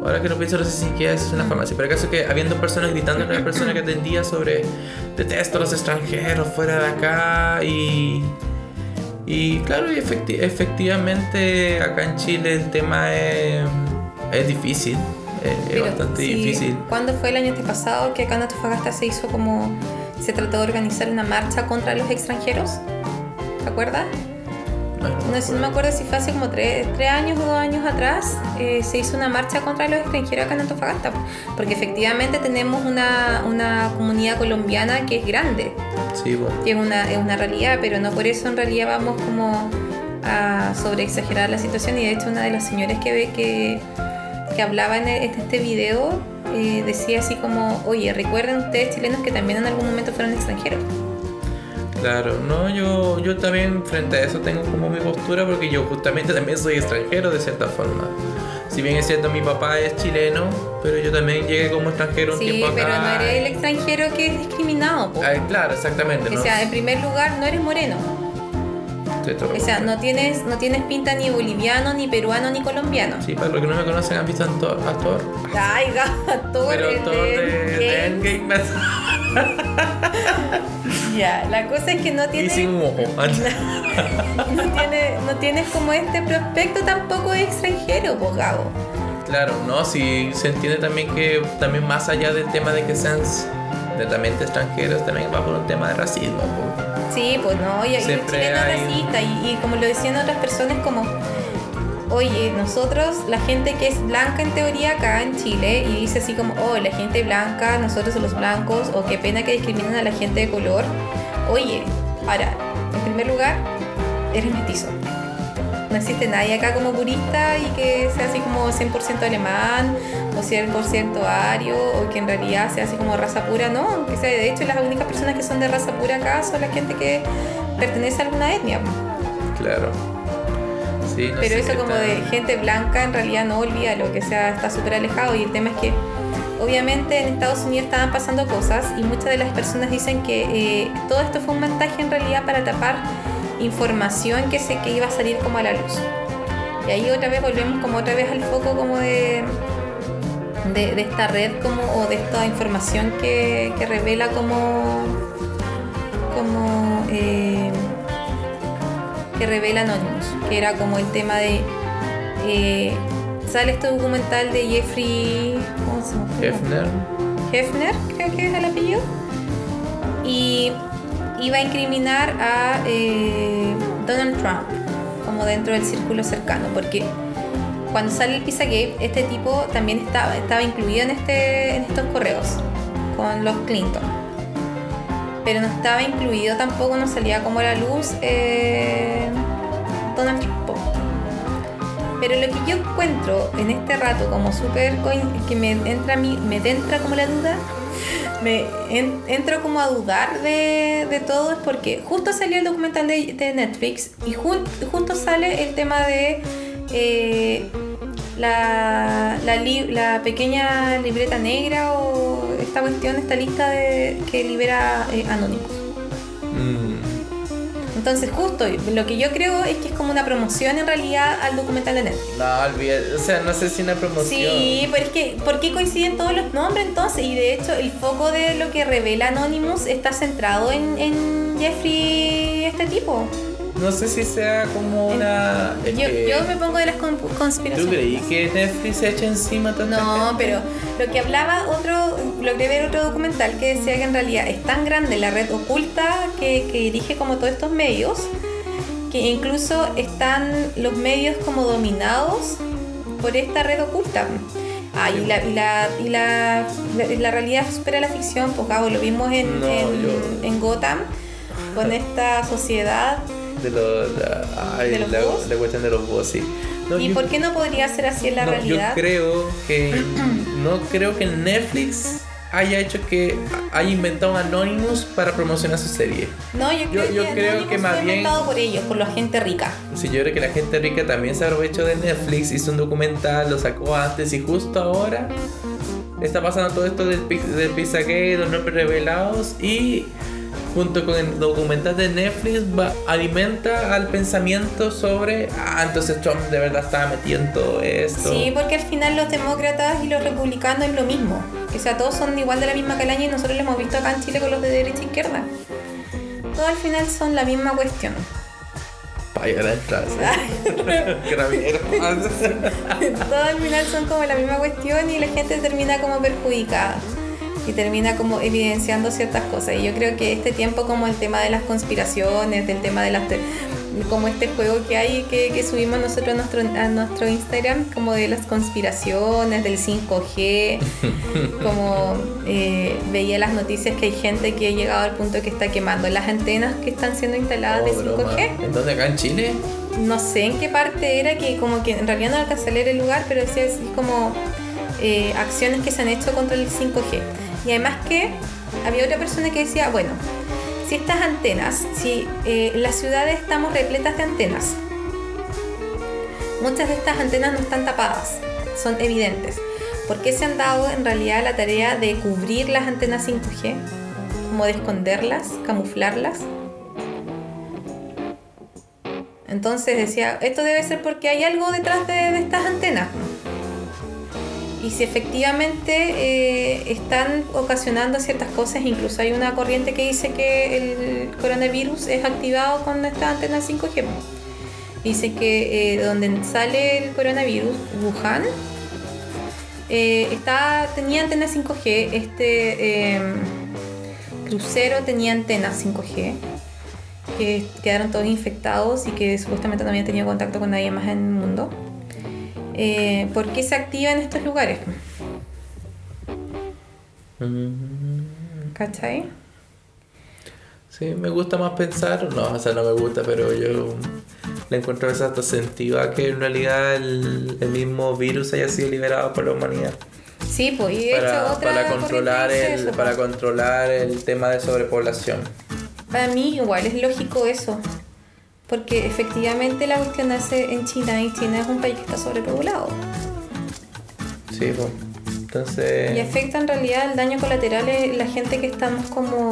Ahora que lo pienso, no sé si es una farmacia, pero acaso que habían dos personas gritándole a la persona que atendía sobre detesto a los extranjeros fuera de acá y. Y claro, y efectivamente acá en Chile el tema es, es difícil, es, bastante difícil. ¿Cuándo fue el año pasado que acá en Antofagasta se hizo como. se trató de organizar una marcha contra los extranjeros? ¿Te acuerdas? No, no, me acuerdo si fue hace como tres, años o dos años atrás, eh, se hizo una marcha contra los extranjeros acá en Antofagasta, porque efectivamente tenemos una, una comunidad colombiana que es grande, sí, bueno. que es una, es una realidad, pero no por eso en realidad vamos como a sobreexagerar la situación y de hecho una de las señores que ve que, que hablaba en, este video eh, decía así como, oye, recuerden ustedes chilenos que también en algún momento fueron extranjeros. Claro, no, yo, yo también frente a eso tengo como mi postura porque yo justamente también soy extranjero de cierta forma. Si bien es cierto, mi papá es chileno, pero yo también llegué como extranjero un tiempo acá. Sí, pero no eres el extranjero que es discriminado. Ah, claro, exactamente. O sea, en primer lugar, no eres moreno. O sea, no tienes, no tienes pinta ni boliviano, ni peruano, ni colombiano. Sí, para los que no me conocen, ¿han visto a Thor? Ay, Thor. Pero Thor de, de Endgame. Ya, la cosa es que no tienes. Y no, tiene, no tienes como este prospecto tampoco de extranjero, pues Claro, no, sí se entiende también que también más allá del tema de que sean netamente extranjeros, también va por un tema de racismo. Sí, pues no, y, Siempre el racista, y, y como lo decían otras personas, como oye, nosotros, la gente que es blanca en teoría acá en Chile, y dice así como, oh, la gente blanca, nosotros los blancos, o qué pena que discriminen a la gente de color. Oye, para, en primer lugar, eres mestizo. No existe nadie acá como purista y que sea así como 100% alemán o 100% ario o que en realidad sea así como raza pura, no. Que sea, de hecho, las únicas personas que son de raza pura acá son la gente que pertenece a alguna etnia. Claro. Pero eso como de gente blanca en realidad no olvida lo que sea, está súper alejado y el tema es que obviamente en Estados Unidos estaban pasando cosas y muchas de las personas dicen que eh, todo esto fue un montaje en realidad para tapar información que sé que iba a salir como a la luz. Y ahí otra vez volvemos como otra vez al foco como de, de, esta red como o de esta información que, que revela como como eh, que revela Anonymous, que era como el tema de... Eh, sale este documental de Jeffrey... ¿Cómo se llama? Hefner. Hefner, creo que es el apellido. Y iba a incriminar a eh, Donald Trump, como dentro del círculo cercano, porque cuando sale el Pizzagate, este tipo también estaba, incluido en, este, en estos correos con los Clinton pero no estaba incluido tampoco, no salía como la luz eh, Donald Trump. Pero lo que yo encuentro en este rato como súper que me entra a mí, me entra como la duda, me entro como a dudar de, todo es porque justo salió el documental de, Netflix y justo sale el tema de eh, la, la, pequeña libreta negra o esta cuestión, esta lista de, que libera eh, Anónimos. Entonces, justo lo que yo creo es que es como una promoción en realidad al documental de Netflix. No, olvídate, o sea, no sé si una promoción. Sí, pero es que, ¿por qué coinciden todos los nombres entonces? Y de hecho, el foco de lo que revela Anonymous está centrado en, en Jeffrey, este tipo. No sé si sea como una. es Yo, que- yo me pongo de las con- ¿Tú conspiraciones. creí que Netflix se echa encima a tanta No, pero lo que hablaba otro, logré ver otro documental que decía que en realidad es tan grande la red oculta que, que dirige como todos estos medios, que incluso están los medios como dominados por esta red oculta. Ah, y la, y la, y la, la realidad supera la ficción, pues lo vimos en, No, en, yo- en Gotham, con esta sociedad. De, lo, la, ay, ¿De los la, la cuestión de los búhos, sí. No, ¿Y yo- por qué no podría ser así en la no, realidad? Yo creo que. no creo que Netflix haya hecho que. haya inventado un Anonymous para promocionar su serie. No, yo creo yo que, creo que más bien- inventado por ellos, por la gente rica. Sí, yo creo que la gente rica también se aprovechó de Netflix, hizo un documental, lo sacó antes y justo ahora está pasando todo esto del, del Pizzagate, los nombres revelados y junto con el documental de Netflix va- alimenta al pensamiento sobre, ah, entonces Trump de verdad estaba metido en todo esto. Sí, porque al final los demócratas y los republicanos es lo mismo. O sea, todos son igual de la misma calaña y nosotros lo hemos visto acá en Chile con los de derecha e izquierda. Todos al final son la misma cuestión. Para. Todos al final son como la misma cuestión y la gente termina como perjudicada. Y termina como evidenciando ciertas cosas. Y yo creo que este tiempo como el tema de las conspiraciones, del tema de las... te- como este juego que hay que, que subimos nosotros a nuestro, a nuestro Instagram, como de las conspiraciones, del 5G, como eh, veía las noticias que hay gente que ha llegado al punto que está quemando las antenas que están siendo instaladas de Oh, broma. 5G ¿En dónde? ¿Acá en Chile? no sé en qué parte era que como que en realidad no alcancé a leer el lugar, pero decía así como eh, acciones que se han hecho contra el 5G. Y además que había otra persona que decía, bueno, si estas antenas, si eh, las ciudades estamos repletas de antenas, muchas de estas antenas no están tapadas, son evidentes. ¿Por qué se han dado en realidad la tarea de cubrir las antenas 5G? Como de esconderlas, camuflarlas. Entonces decía, esto debe ser porque hay algo detrás de, de estas antenas. Y si efectivamente eh, están ocasionando ciertas cosas, incluso hay una corriente que dice que el coronavirus es activado con estas antenas 5G. Dice que eh, donde sale el coronavirus, Wuhan, eh, está, tenía antenas 5G, este eh, crucero tenía antenas 5G que quedaron todos infectados y que supuestamente no habían tenido contacto con nadie más en el mundo. Eh, ¿Por qué se activa en estos lugares? Mm. ¿Cachai? Sí, me gusta más pensar, no, o sea, no me gusta, pero yo le encuentro a veces hasta sentido a que en realidad el, el mismo virus haya sido liberado por la humanidad. Sí, pues, y de Para, hecho otra para controlar el, eso, para pues. controlar el tema de sobrepoblación. Para mí igual es lógico eso, porque efectivamente la cuestión nace en China y China es un país que está sobrepoblado. Sí, pues. Entonces. Y afecta en realidad el daño colateral en la gente que estamos como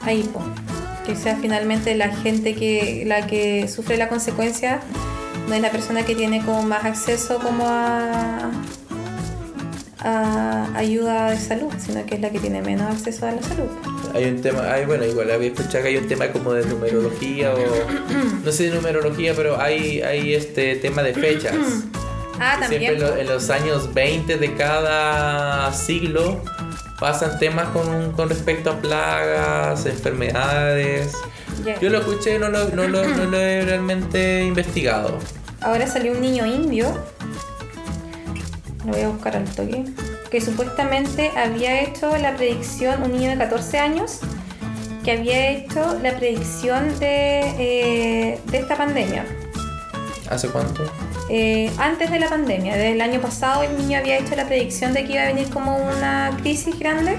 ahí, po. que sea finalmente la gente que la que sufre la consecuencia no es la persona que tiene como más acceso como a, a ayuda de salud, sino que es la que tiene menos acceso a la salud. Hay un tema, hay, bueno, igual había escuchado que hay un tema como de numerología o no sé de numerología, pero hay, hay este tema de fechas. Ah, Siempre también. en, lo- en los años 20 de cada siglo pasan temas con, con respecto a plagas, enfermedades. Ya. Yo lo escuché, no lo, no lo, no lo he realmente investigado. Ahora salió un niño indio, lo voy a buscar al toque, que supuestamente había hecho la predicción, un niño de 14 años, que había hecho la predicción de, eh, de esta pandemia. ¿Hace cuánto? Eh, antes de la pandemia, desde el año pasado el niño había hecho la predicción de que iba a venir como una crisis grande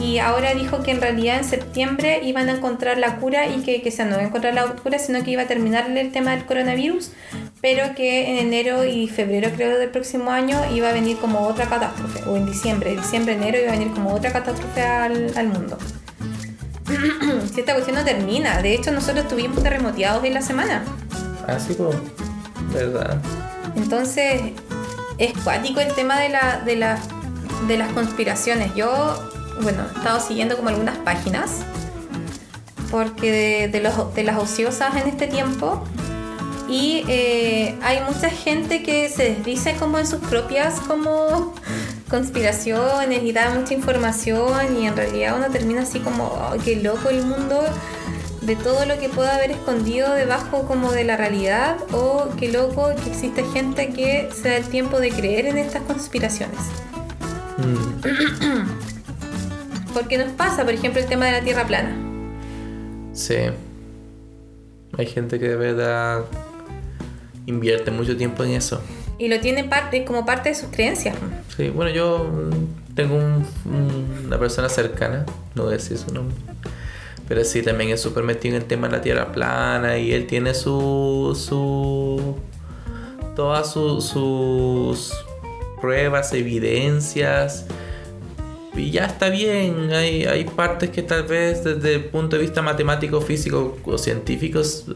y ahora dijo que en realidad en septiembre iban a encontrar la cura y que, que se no iba a encontrar la cura, sino que iba a terminar el tema del coronavirus, pero que en enero y febrero creo del próximo año iba a venir como otra catástrofe, o en diciembre, diciembre, enero iba a venir como otra catástrofe al, al mundo. si esta cuestión no termina, de hecho nosotros estuvimos terremoteados en la semana. Así pues, ¿verdad? Entonces, es cuático el tema de, la, de, la- de las conspiraciones. Yo, bueno, he estado siguiendo como algunas páginas porque de, los, de las ociosas en este tiempo. Y eh, hay mucha gente que se desdice como en sus propias como conspiraciones y da mucha información y en realidad uno termina así como, oh, qué loco el mundo de todo lo que pueda haber escondido debajo como de la realidad o qué loco que existe gente que se da el tiempo de creer en estas conspiraciones. Mm. Porque nos pasa, por ejemplo, el tema de la Tierra plana. Sí. Hay gente que de verdad invierte mucho tiempo en eso. Y lo tiene parte, como parte de sus creencias. Sí, bueno, yo tengo una persona cercana, no voy a decir su nombre, pero sí, también es súper metido en el tema de la tierra plana y él tiene su. su todas sus pruebas, evidencias. Y ya está bien, hay, hay partes que tal vez desde el punto de vista matemático, físico o científicos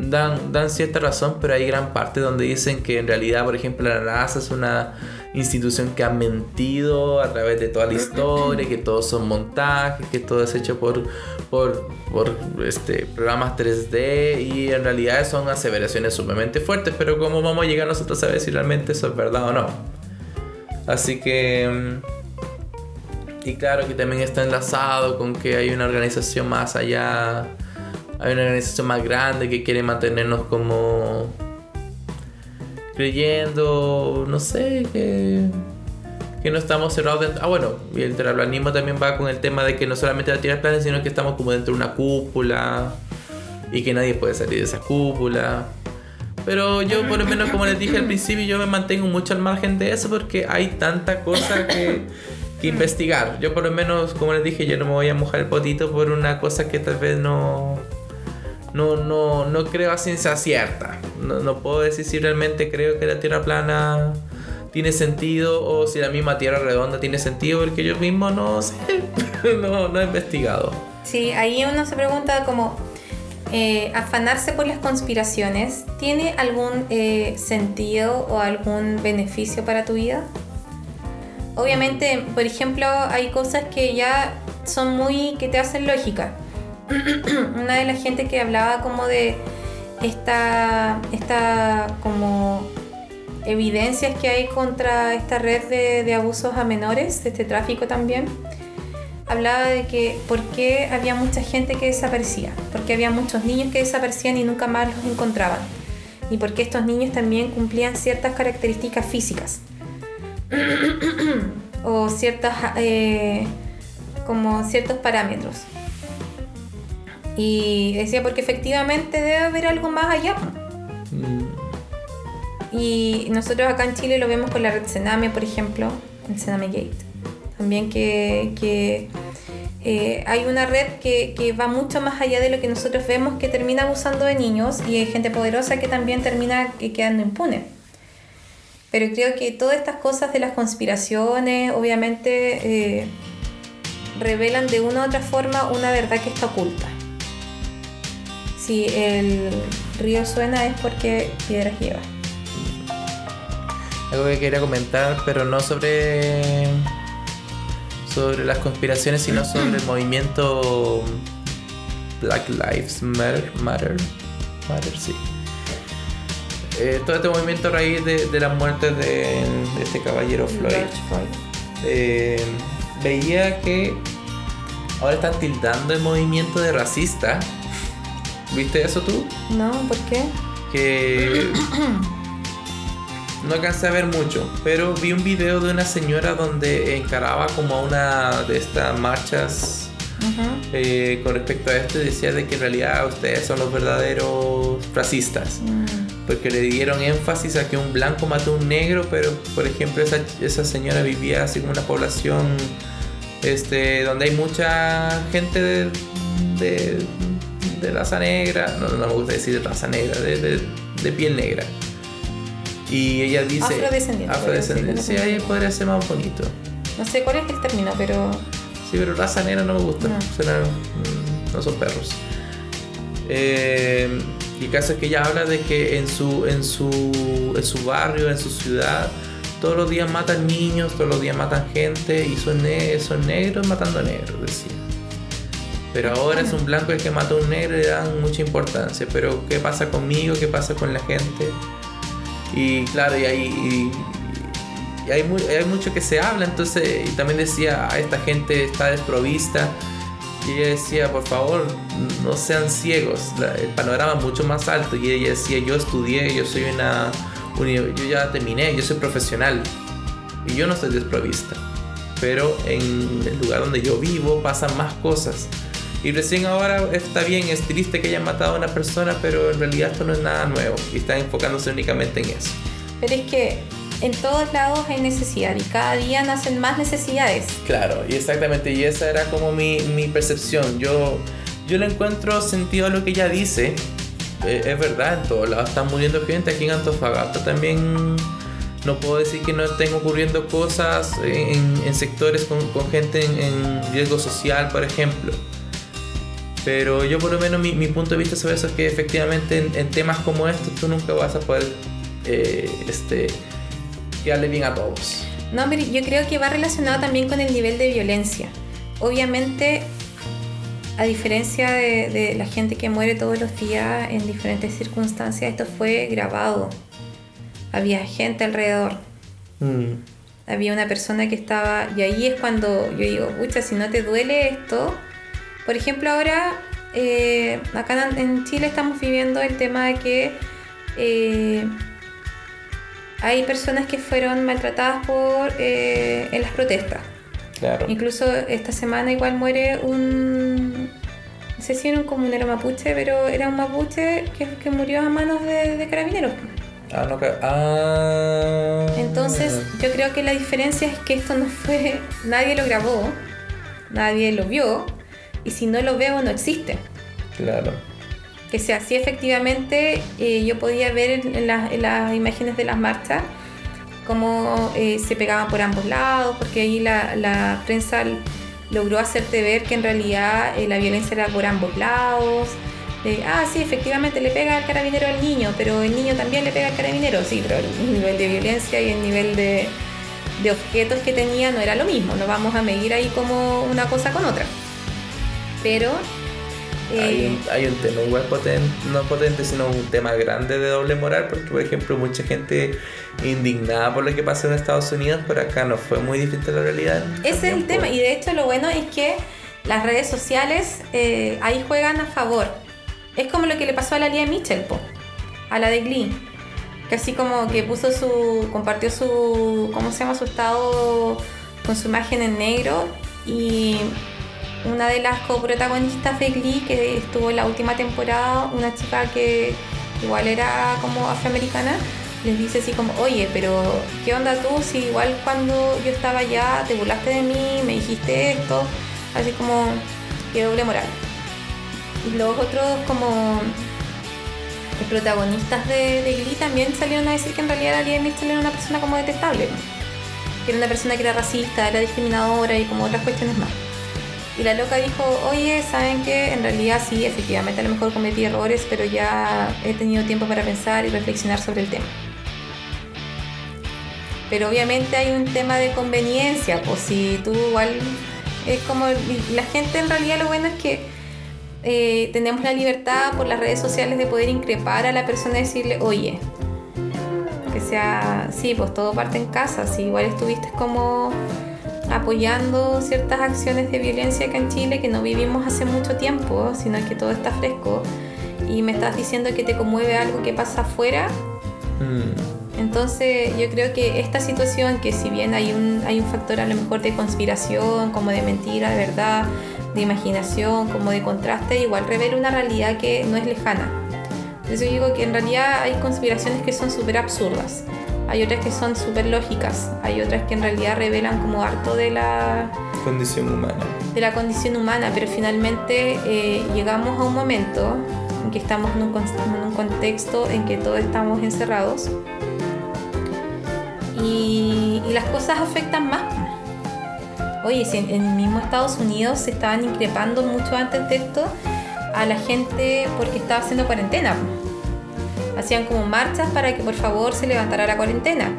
dan, dan cierta razón, pero hay gran parte donde dicen que en realidad, por ejemplo, la NASA es una institución que ha mentido a través de toda la historia, que todos son montajes, que todo es hecho por, este, programas 3D y en realidad son aseveraciones sumamente fuertes, pero ¿cómo vamos a llegar nosotros a saber si realmente eso es verdad o no? Así que... Mm, y claro que también está enlazado con que hay una organización más allá hay una organización más grande que quiere mantenernos como creyendo, no sé, que, que no estamos cerrados dentro. Ah, bueno, y el terraplanismo también va con el tema de que no solamente la Tierra es plana, sino que estamos como dentro de una cúpula y que nadie puede salir de esa cúpula. Pero yo, por lo menos, como les dije al principio, yo me mantengo mucho al margen de eso porque hay tanta cosa que, que investigar. Yo, por lo menos, como les dije, yo no me voy a mojar el potito por una cosa que tal vez no no, no, no creo a ciencia cierta. No, puedo decir si realmente creo que la Tierra plana tiene sentido o si la misma Tierra redonda tiene sentido, porque yo mismo no sé, no, he investigado. Sí, ahí uno se pregunta como, eh, afanarse por las conspiraciones, ¿tiene algún eh, sentido o algún beneficio para tu vida? Obviamente, por ejemplo, hay cosas que ya son muy, que te hacen lógica una de las gente que hablaba como de esta, esta como evidencias que hay contra esta red de, abusos a menores, de este tráfico también, hablaba de que por qué había mucha gente que desaparecía, porque había muchos niños que desaparecían y nunca más los encontraban, y porque estos niños también cumplían ciertas características físicas o ciertas eh, como ciertos parámetros. Y decía, porque efectivamente debe haber algo más allá. Mm. Y nosotros acá en Chile lo vemos con la red Sename, por ejemplo, el Sename Gate. También que, eh, hay una red que, que, va mucho más allá de lo que nosotros vemos, que termina abusando de niños y hay gente poderosa que también termina quedando impune. Pero creo que todas estas cosas de las conspiraciones, obviamente, eh, revelan de una u otra forma una verdad que está oculta si el río suena es porque piedras lleva. Algo que quería comentar, pero no sobre sobre las conspiraciones, sino sobre el movimiento Black Lives Matter, Matter, Matter sí. Eh, todo este movimiento a raíz de, de la muerte de, este caballero Floyd, eh, veía que ahora están tildando el movimiento de racista ¿Viste eso tú? No, ¿por qué? Que no alcancé a ver mucho, pero vi un video de una señora donde encaraba como a una de estas marchas eh, con respecto a esto y decía de que en realidad ustedes son los verdaderos racistas. Mm. Porque le dieron énfasis a que un blanco mató a un negro, pero por ejemplo esa, esa señora vivía así como una población este, donde hay mucha gente de de raza negra, no, no me gusta decir raza negra, de, de, piel negra. Y ella dice... Afrodescendiente. Afrodescendiente. Sí, ahí podría ser más bonito. No sé cuál es el término, pero... Sí, pero raza negra no me gusta. No, mm, no son perros. Eh, y el caso es que ella habla de que en su, en su, en su barrio, en su ciudad, todos los días matan niños, todos los días matan gente y son, son negros matando negros, decía. Pero ahora es un blanco el que mata a un negro y le dan mucha importancia. Pero ¿qué pasa conmigo? ¿Qué pasa con la gente? Y claro, y hay, y- y hay, mu- hay mucho que se habla, entonces y también decía, "Ah, esta gente está desprovista. Y ella decía, por favor, no sean ciegos, la- el panorama es mucho más alto. Y ella decía, yo estudié, yo soy una, uni- yo ya terminé, yo soy profesional. Y yo no soy desprovista. Pero en el lugar donde yo vivo pasan más cosas. Y recién ahora está bien, es triste que hayan matado a una persona, pero en realidad esto no es nada nuevo. Y están enfocándose únicamente en eso. Pero es que en todos lados hay necesidad y cada día nacen más necesidades. Claro, y exactamente, y esa era como mi, mi percepción. Yo, yo le encuentro sentido a lo que ella dice. Eh, es verdad, en todos lados están muriendo gente. Aquí en Antofagasta también no puedo decir que no estén ocurriendo cosas en, en sectores con, con gente en, en riesgo social, por ejemplo. Pero yo por lo menos mi, mi punto de vista sobre eso es que efectivamente en, en temas como estos tú nunca vas a poder eh, este, quedarle bien a todos. No, pero yo creo que va relacionado también con el nivel de violencia. Obviamente, a diferencia de, de la gente que muere todos los días en diferentes circunstancias, esto fue grabado. Había gente alrededor. Mm. Había una persona que estaba... Y ahí es cuando yo digo, pucha, si no te duele esto... Por ejemplo, ahora eh, acá en- Chile estamos viviendo el tema de que eh, hay personas que fueron maltratadas por, eh, en las protestas. Claro. Incluso esta semana igual muere un... No sé si era un comunero mapuche, pero era un mapuche que, que murió a manos de, de carabineros. Ah, no, ah. Entonces yo creo que la diferencia es que esto no fue... Nadie lo grabó, nadie lo vio, y si no lo veo no existe. Claro. Que sea así efectivamente, eh, yo podía ver en, las- en las imágenes de las marchas cómo eh, se pegaban por ambos lados, porque ahí la, la prensa logró hacerte ver que en realidad eh, la violencia era por ambos lados. De, ah, sí, efectivamente le pega al carabinero al niño, pero el niño también le pega al carabinero, sí, pero el nivel de violencia y el nivel de, de objetos que tenía no era lo mismo, no vamos a medir ahí como una cosa con otra. Pero... Hay, eh, un, hay un tema igual potente, no potente, sino un tema grande de doble moral, porque por ejemplo mucha gente indignada por lo que pasó en Estados Unidos, pero acá no fue muy distinta la realidad. Ese es el tema, y de hecho lo bueno es que las redes sociales eh, ahí juegan a favor. Es como lo que le pasó a la Lía Mitchell, po, a la de Glee. Que así como que puso su. compartió su. ¿cómo se llama? su estado con su imagen en negro. Y una de las coprotagonistas de Glee que estuvo en la última temporada, una chica que igual era como afroamericana, les dice así como, oye, pero ¿qué onda tú si igual cuando yo estaba allá te burlaste de mí, me dijiste esto? Así como, qué doble moral. Y los otros como los protagonistas de, Glee también salieron a decir que en realidad Lía Mitchell era una persona como detestable. Que era una persona que era racista, era discriminadora y como otras cuestiones más. Y la loca dijo, oye, ¿saben qué? En realidad sí, efectivamente a lo mejor cometí errores, pero ya he tenido tiempo para pensar y reflexionar sobre el tema. Pero obviamente hay un tema de conveniencia, pues si tú igual es como la gente en realidad lo bueno es que eh, tenemos la libertad por las redes sociales de poder increpar a la persona y decirle, oye, que sea, sí, pues todo parte en casa, si igual estuviste como apoyando ciertas acciones de violencia acá en Chile que no vivimos hace mucho tiempo, sino que todo está fresco. Y me estás diciendo que te conmueve algo que pasa afuera, Mm, entonces yo creo que esta situación, que si bien hay un, hay un factor a lo mejor de conspiración, como de mentira, de verdad, de imaginación, como de contraste, igual revela una realidad que no es lejana. Por eso digo que en realidad hay conspiraciones que son súper absurdas, hay otras que son súper lógicas, hay otras que en realidad revelan como harto de la, condición humana. de la condición humana, pero finalmente eh, llegamos a un momento en que estamos en un, con- en un contexto en que todos estamos encerrados y, y las cosas afectan más. Oye, si en, en el mismo Estados Unidos se estaban increpando mucho antes de esto a la gente porque estaba haciendo cuarentena. Hacían como marchas para que por favor se levantara la cuarentena.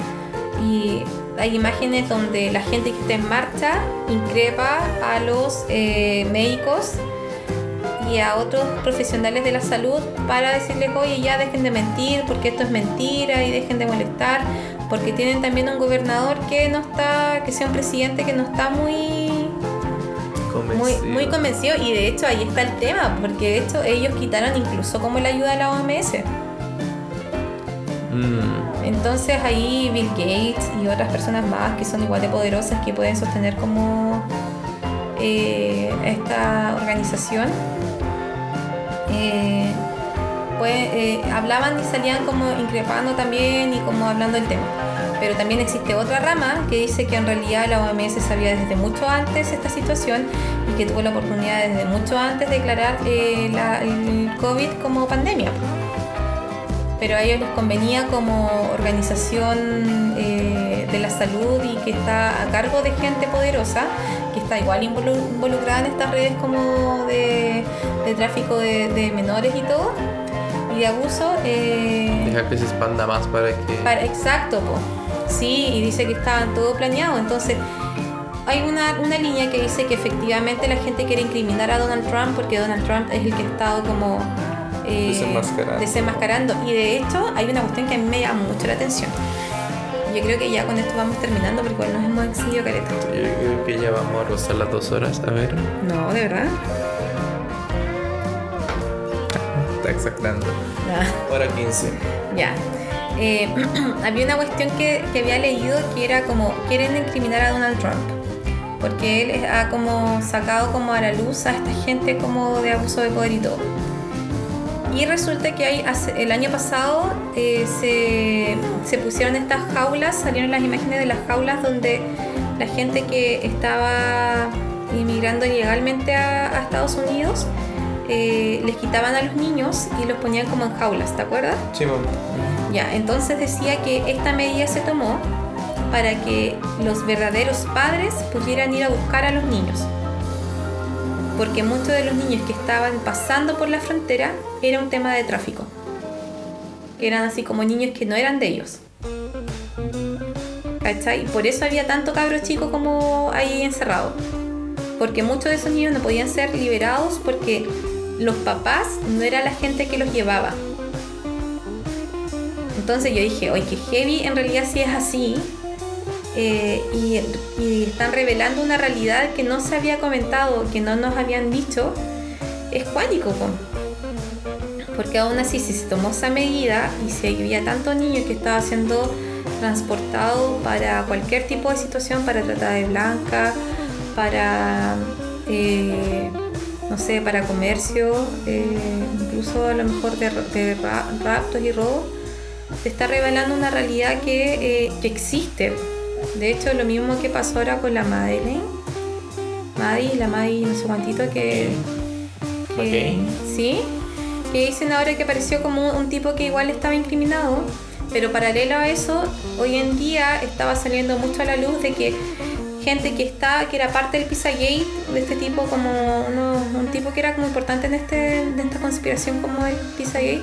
Y hay imágenes donde la gente que está en marcha increpa a los eh, médicos y a otros profesionales de la salud para decirles, oye, ya dejen de mentir, porque esto es mentira y dejen de molestar, porque tienen también un gobernador que no está, que sea un presidente que no está muy muy, muy convencido y de hecho ahí está el tema, porque de hecho ellos quitaron incluso como la ayuda de la OMS. Mm. Entonces ahí Bill Gates y otras personas más que son igual de poderosas que pueden sostener como eh, esta organización, eh, pues, eh, hablaban y salían como increpando también y como hablando del tema. Pero también existe otra rama que dice que en realidad la OMS sabía desde mucho antes esta situación y que tuvo la oportunidad desde mucho antes de declarar la, el COVID como pandemia. Pero a ellos les convenía como organización eh, de la salud y que está a cargo de gente poderosa, que está igual involucrada en estas redes como de, de tráfico de, de menores y todo y de abuso. Eh, Dejar que se expanda más para que. Para, exacto, po. sí, y dice que estaba todo planeado. Entonces, hay una, una línea que dice que efectivamente la gente quiere incriminar a Donald Trump porque Donald Trump es el que ha estado como. Eh, Desenmascarando. desenmascarando. Y de hecho, hay una cuestión que a mí me llama mucho la atención. Yo creo que ya con esto vamos terminando porque nos hemos extendido careta. Yo creo que ya vamos a rozar las dos horas. A ver. No, de verdad. Está exactando. Ah. Hora 15. Ya. Eh, había una cuestión que, que había leído que era como quieren incriminar a Donald Trump porque él ha como sacado como a la luz a esta gente como de abuso de poder y todo. Y resulta que hay, el año pasado eh, se, se pusieron estas jaulas, salieron las imágenes de las jaulas donde la gente que estaba inmigrando ilegalmente a, a Estados Unidos eh, les quitaban a los niños y los ponían como en jaulas, ¿te acuerdas? Sí, mamá. Ya, entonces decía que esta medida se tomó para que los verdaderos padres pudieran ir a buscar a los niños. Porque muchos de los niños que estaban pasando por la frontera era un tema de tráfico. Eran así como niños que no eran de ellos. ¿Cachai? Por eso había tanto cabro chico como ahí encerrado. Porque muchos de esos niños no podían ser liberados porque los papás no era la gente que los llevaba. Entonces yo dije, oye, que heavy en realidad sí es así. Eh, y, están revelando una realidad que no se había comentado, que no nos habían dicho. Es cuático, po. porque aún así si se tomó esa medida y si había tantos niños que estaban siendo transportados para cualquier tipo de situación, para trata de blanca, para, eh, no sé, para comercio, eh, incluso a lo mejor de, de ra- raptos y robos, te está revelando una realidad que, eh, que existe. De hecho, lo mismo que pasó ahora con la Madeleine. Maddie, la Maddie no sé cuantito que... que Sí, que dicen ahora que apareció como un tipo que igual estaba incriminado, pero paralelo a eso, hoy en día estaba saliendo mucho a la luz de que gente que está, que era parte del Pizzagate, de este tipo como uno- un tipo que era como importante en este, en esta conspiración como el Pizzagate,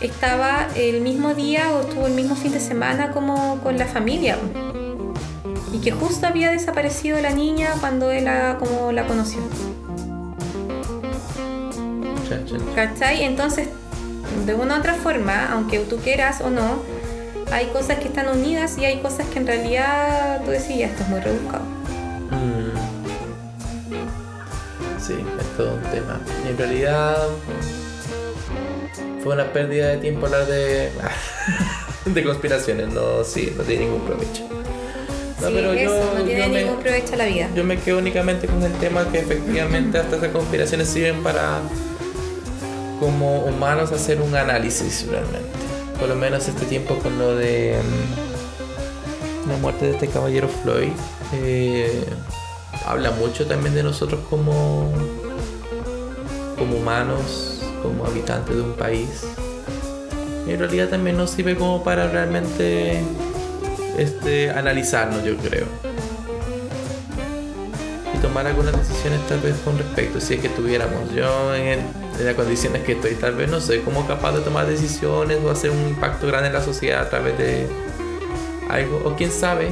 estaba el mismo día o estuvo el mismo fin de semana como con la familia. Y que justo había desaparecido la niña cuando él la- como la conoció. Chan, chan. ¿Cachai? Entonces, de una u otra forma, aunque tú quieras o no, hay cosas que están unidas y hay cosas que en realidad tú decís, ya, esto es muy rebuscado. Mm. Sí, es todo un tema. Y en realidad fue una pérdida de tiempo hablar de, de conspiraciones. No, sí, no tiene ningún provecho. No, sí, pero eso yo, no tiene yo me- ningún provecho a la vida. yo me quedo únicamente con el tema que efectivamente hasta esas conspiraciones sirven para como humanos hacer un análisis realmente. Por lo menos este tiempo con lo de mm, la muerte de este caballero Floyd eh, habla mucho también de nosotros como como humanos, como habitantes de un país. Y en realidad también nos sirve como para realmente este, analizarnos, yo creo y tomar algunas decisiones tal vez con respecto si es que tuviéramos yo en, las condiciones que estoy tal vez no soy como capaz de tomar decisiones o hacer un impacto grande en la sociedad a través de algo o quién sabe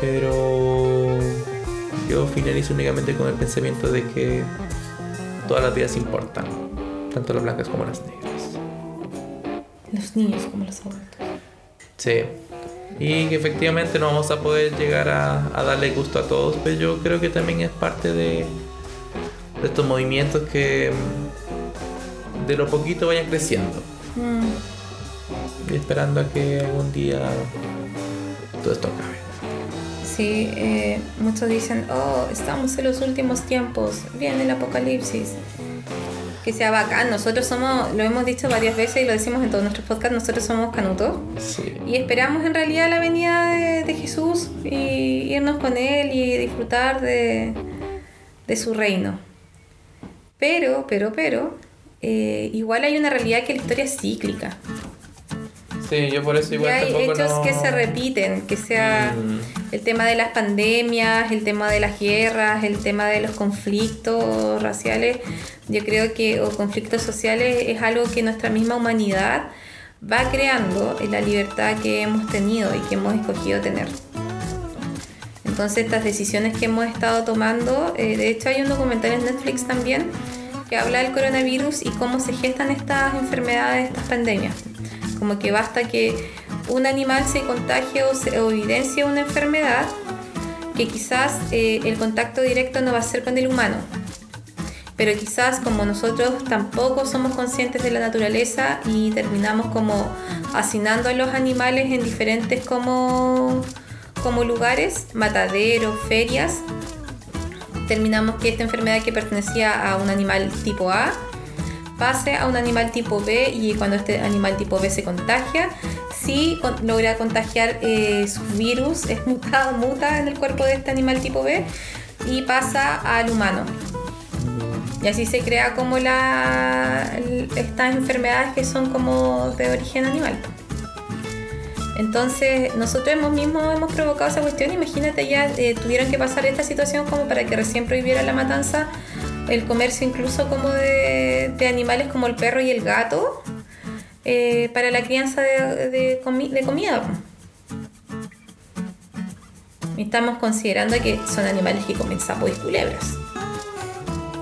pero yo finalizo únicamente con el pensamiento de que todas las vidas importan, tanto las blancas como las negras. Los niños como los adultos. Sí. Y que efectivamente no vamos a poder llegar a, a darle gusto a todos, pero yo creo que también es parte de, de estos movimientos que mm, de lo poquito vayan creciendo. Mm. Y esperando a que algún día todo esto acabe. Sí, eh, muchos dicen, oh, estamos en los últimos tiempos, viene el apocalipsis. Que sea bacán, nosotros somos, lo hemos dicho varias veces y lo decimos en todos nuestros podcasts, nosotros somos canutos. Sí. Y esperamos en realidad la venida de, de Jesús y irnos con Él y disfrutar de, de su reino. Pero, pero, pero, eh, igual hay una realidad que la historia es cíclica. Sí, yo por eso Y igual hay tampoco hechos no- que se repiten, que sea Mm. el tema de las pandemias, el tema de las guerras, el tema de los conflictos raciales, yo creo que, o conflictos sociales, es algo que nuestra misma humanidad va creando en la libertad que hemos tenido y que hemos escogido tener. Entonces estas decisiones que hemos estado tomando, eh, de hecho hay un documental en Netflix también que habla del coronavirus y cómo se gestan estas enfermedades, estas pandemias. Como que basta que un animal se contagie o, se, o evidencie una enfermedad, que quizás eh, el contacto directo no va a ser con el humano. Pero quizás como nosotros tampoco somos conscientes de la naturaleza y terminamos como hacinando a los animales en diferentes como, como lugares, mataderos, ferias, terminamos que esta enfermedad que pertenecía a un animal tipo A pase a un animal tipo B y cuando este animal tipo B se contagia, si logra contagiar eh, su virus, es mutado, muta en el cuerpo de este animal tipo B y pasa al humano. Y así se crea como la, estas enfermedades que son como de origen animal. Entonces, nosotros mismos hemos provocado esa cuestión. Imagínate, ya eh, tuvieron que pasar esta situación como para que recién prohibiera la matanza, el comercio incluso como de, de animales como el perro y el gato, eh, para la crianza de, de comi- de comida. Y estamos considerando que son animales que comen sapos y culebras.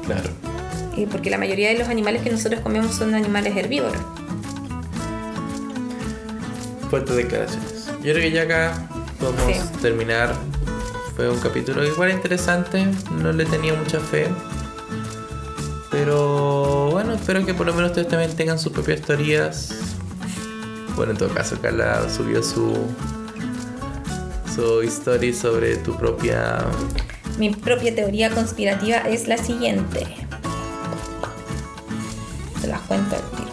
Claro. Y porque la mayoría de los animales que nosotros comemos son animales herbívoros. Fuertes declaraciones. Yo creo que ya acá podemos Sí. terminar. Fue un capítulo igual interesante. No le tenía mucha fe. Pero bueno, espero que por lo menos ustedes también tengan sus propias teorías. Bueno, en todo caso, Carla subió su su story sobre tu propia. Mi propia teoría conspirativa es la siguiente. Te las cuento al tiro.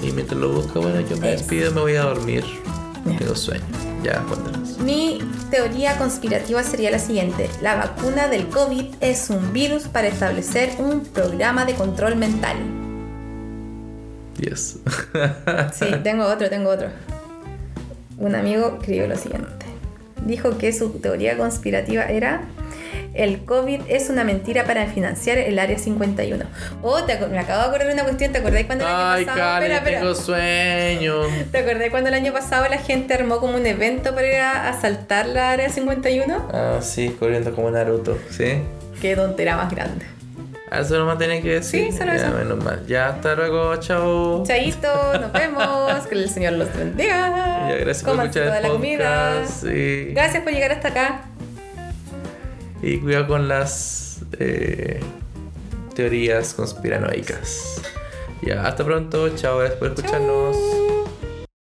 Este, Y mientras lo busco, bueno, yo me Es. despido, me voy a dormir. Ya. Tengo sueño. Ya, cuéntanos. Mi teoría conspirativa sería la siguiente. La vacuna del COVID es un virus para establecer un programa de control mental. Dios. Sí, tengo otro, tengo otro. Un amigo escribió lo siguiente. Dijo que su teoría conspirativa era el COVID es una mentira para financiar el Área 51. Oh, te me acabo de acordar de una cuestión. ¿Te acordás cuando el Ay, año pasado... Carla, Espera, tengo sueño. ¿Te acordás cuando el año pasado la gente armó como un evento para ir a asaltar la Área 51? Ah, sí, corriendo como Naruto, ¿sí? Qué tontera más grande. Ah, eso nomás tenía que decir. Sí, solo ya, eso. menos mal. Ya, hasta luego, chao. Chaito, nos vemos. Que el Señor los bendiga. Ya, gracias por Cómanse escuchar toda el la comida. sí. Gracias por llegar hasta acá. Y cuidado con las eh, teorías conspiranoicas. Ya, hasta pronto. Chao, gracias por escucharnos.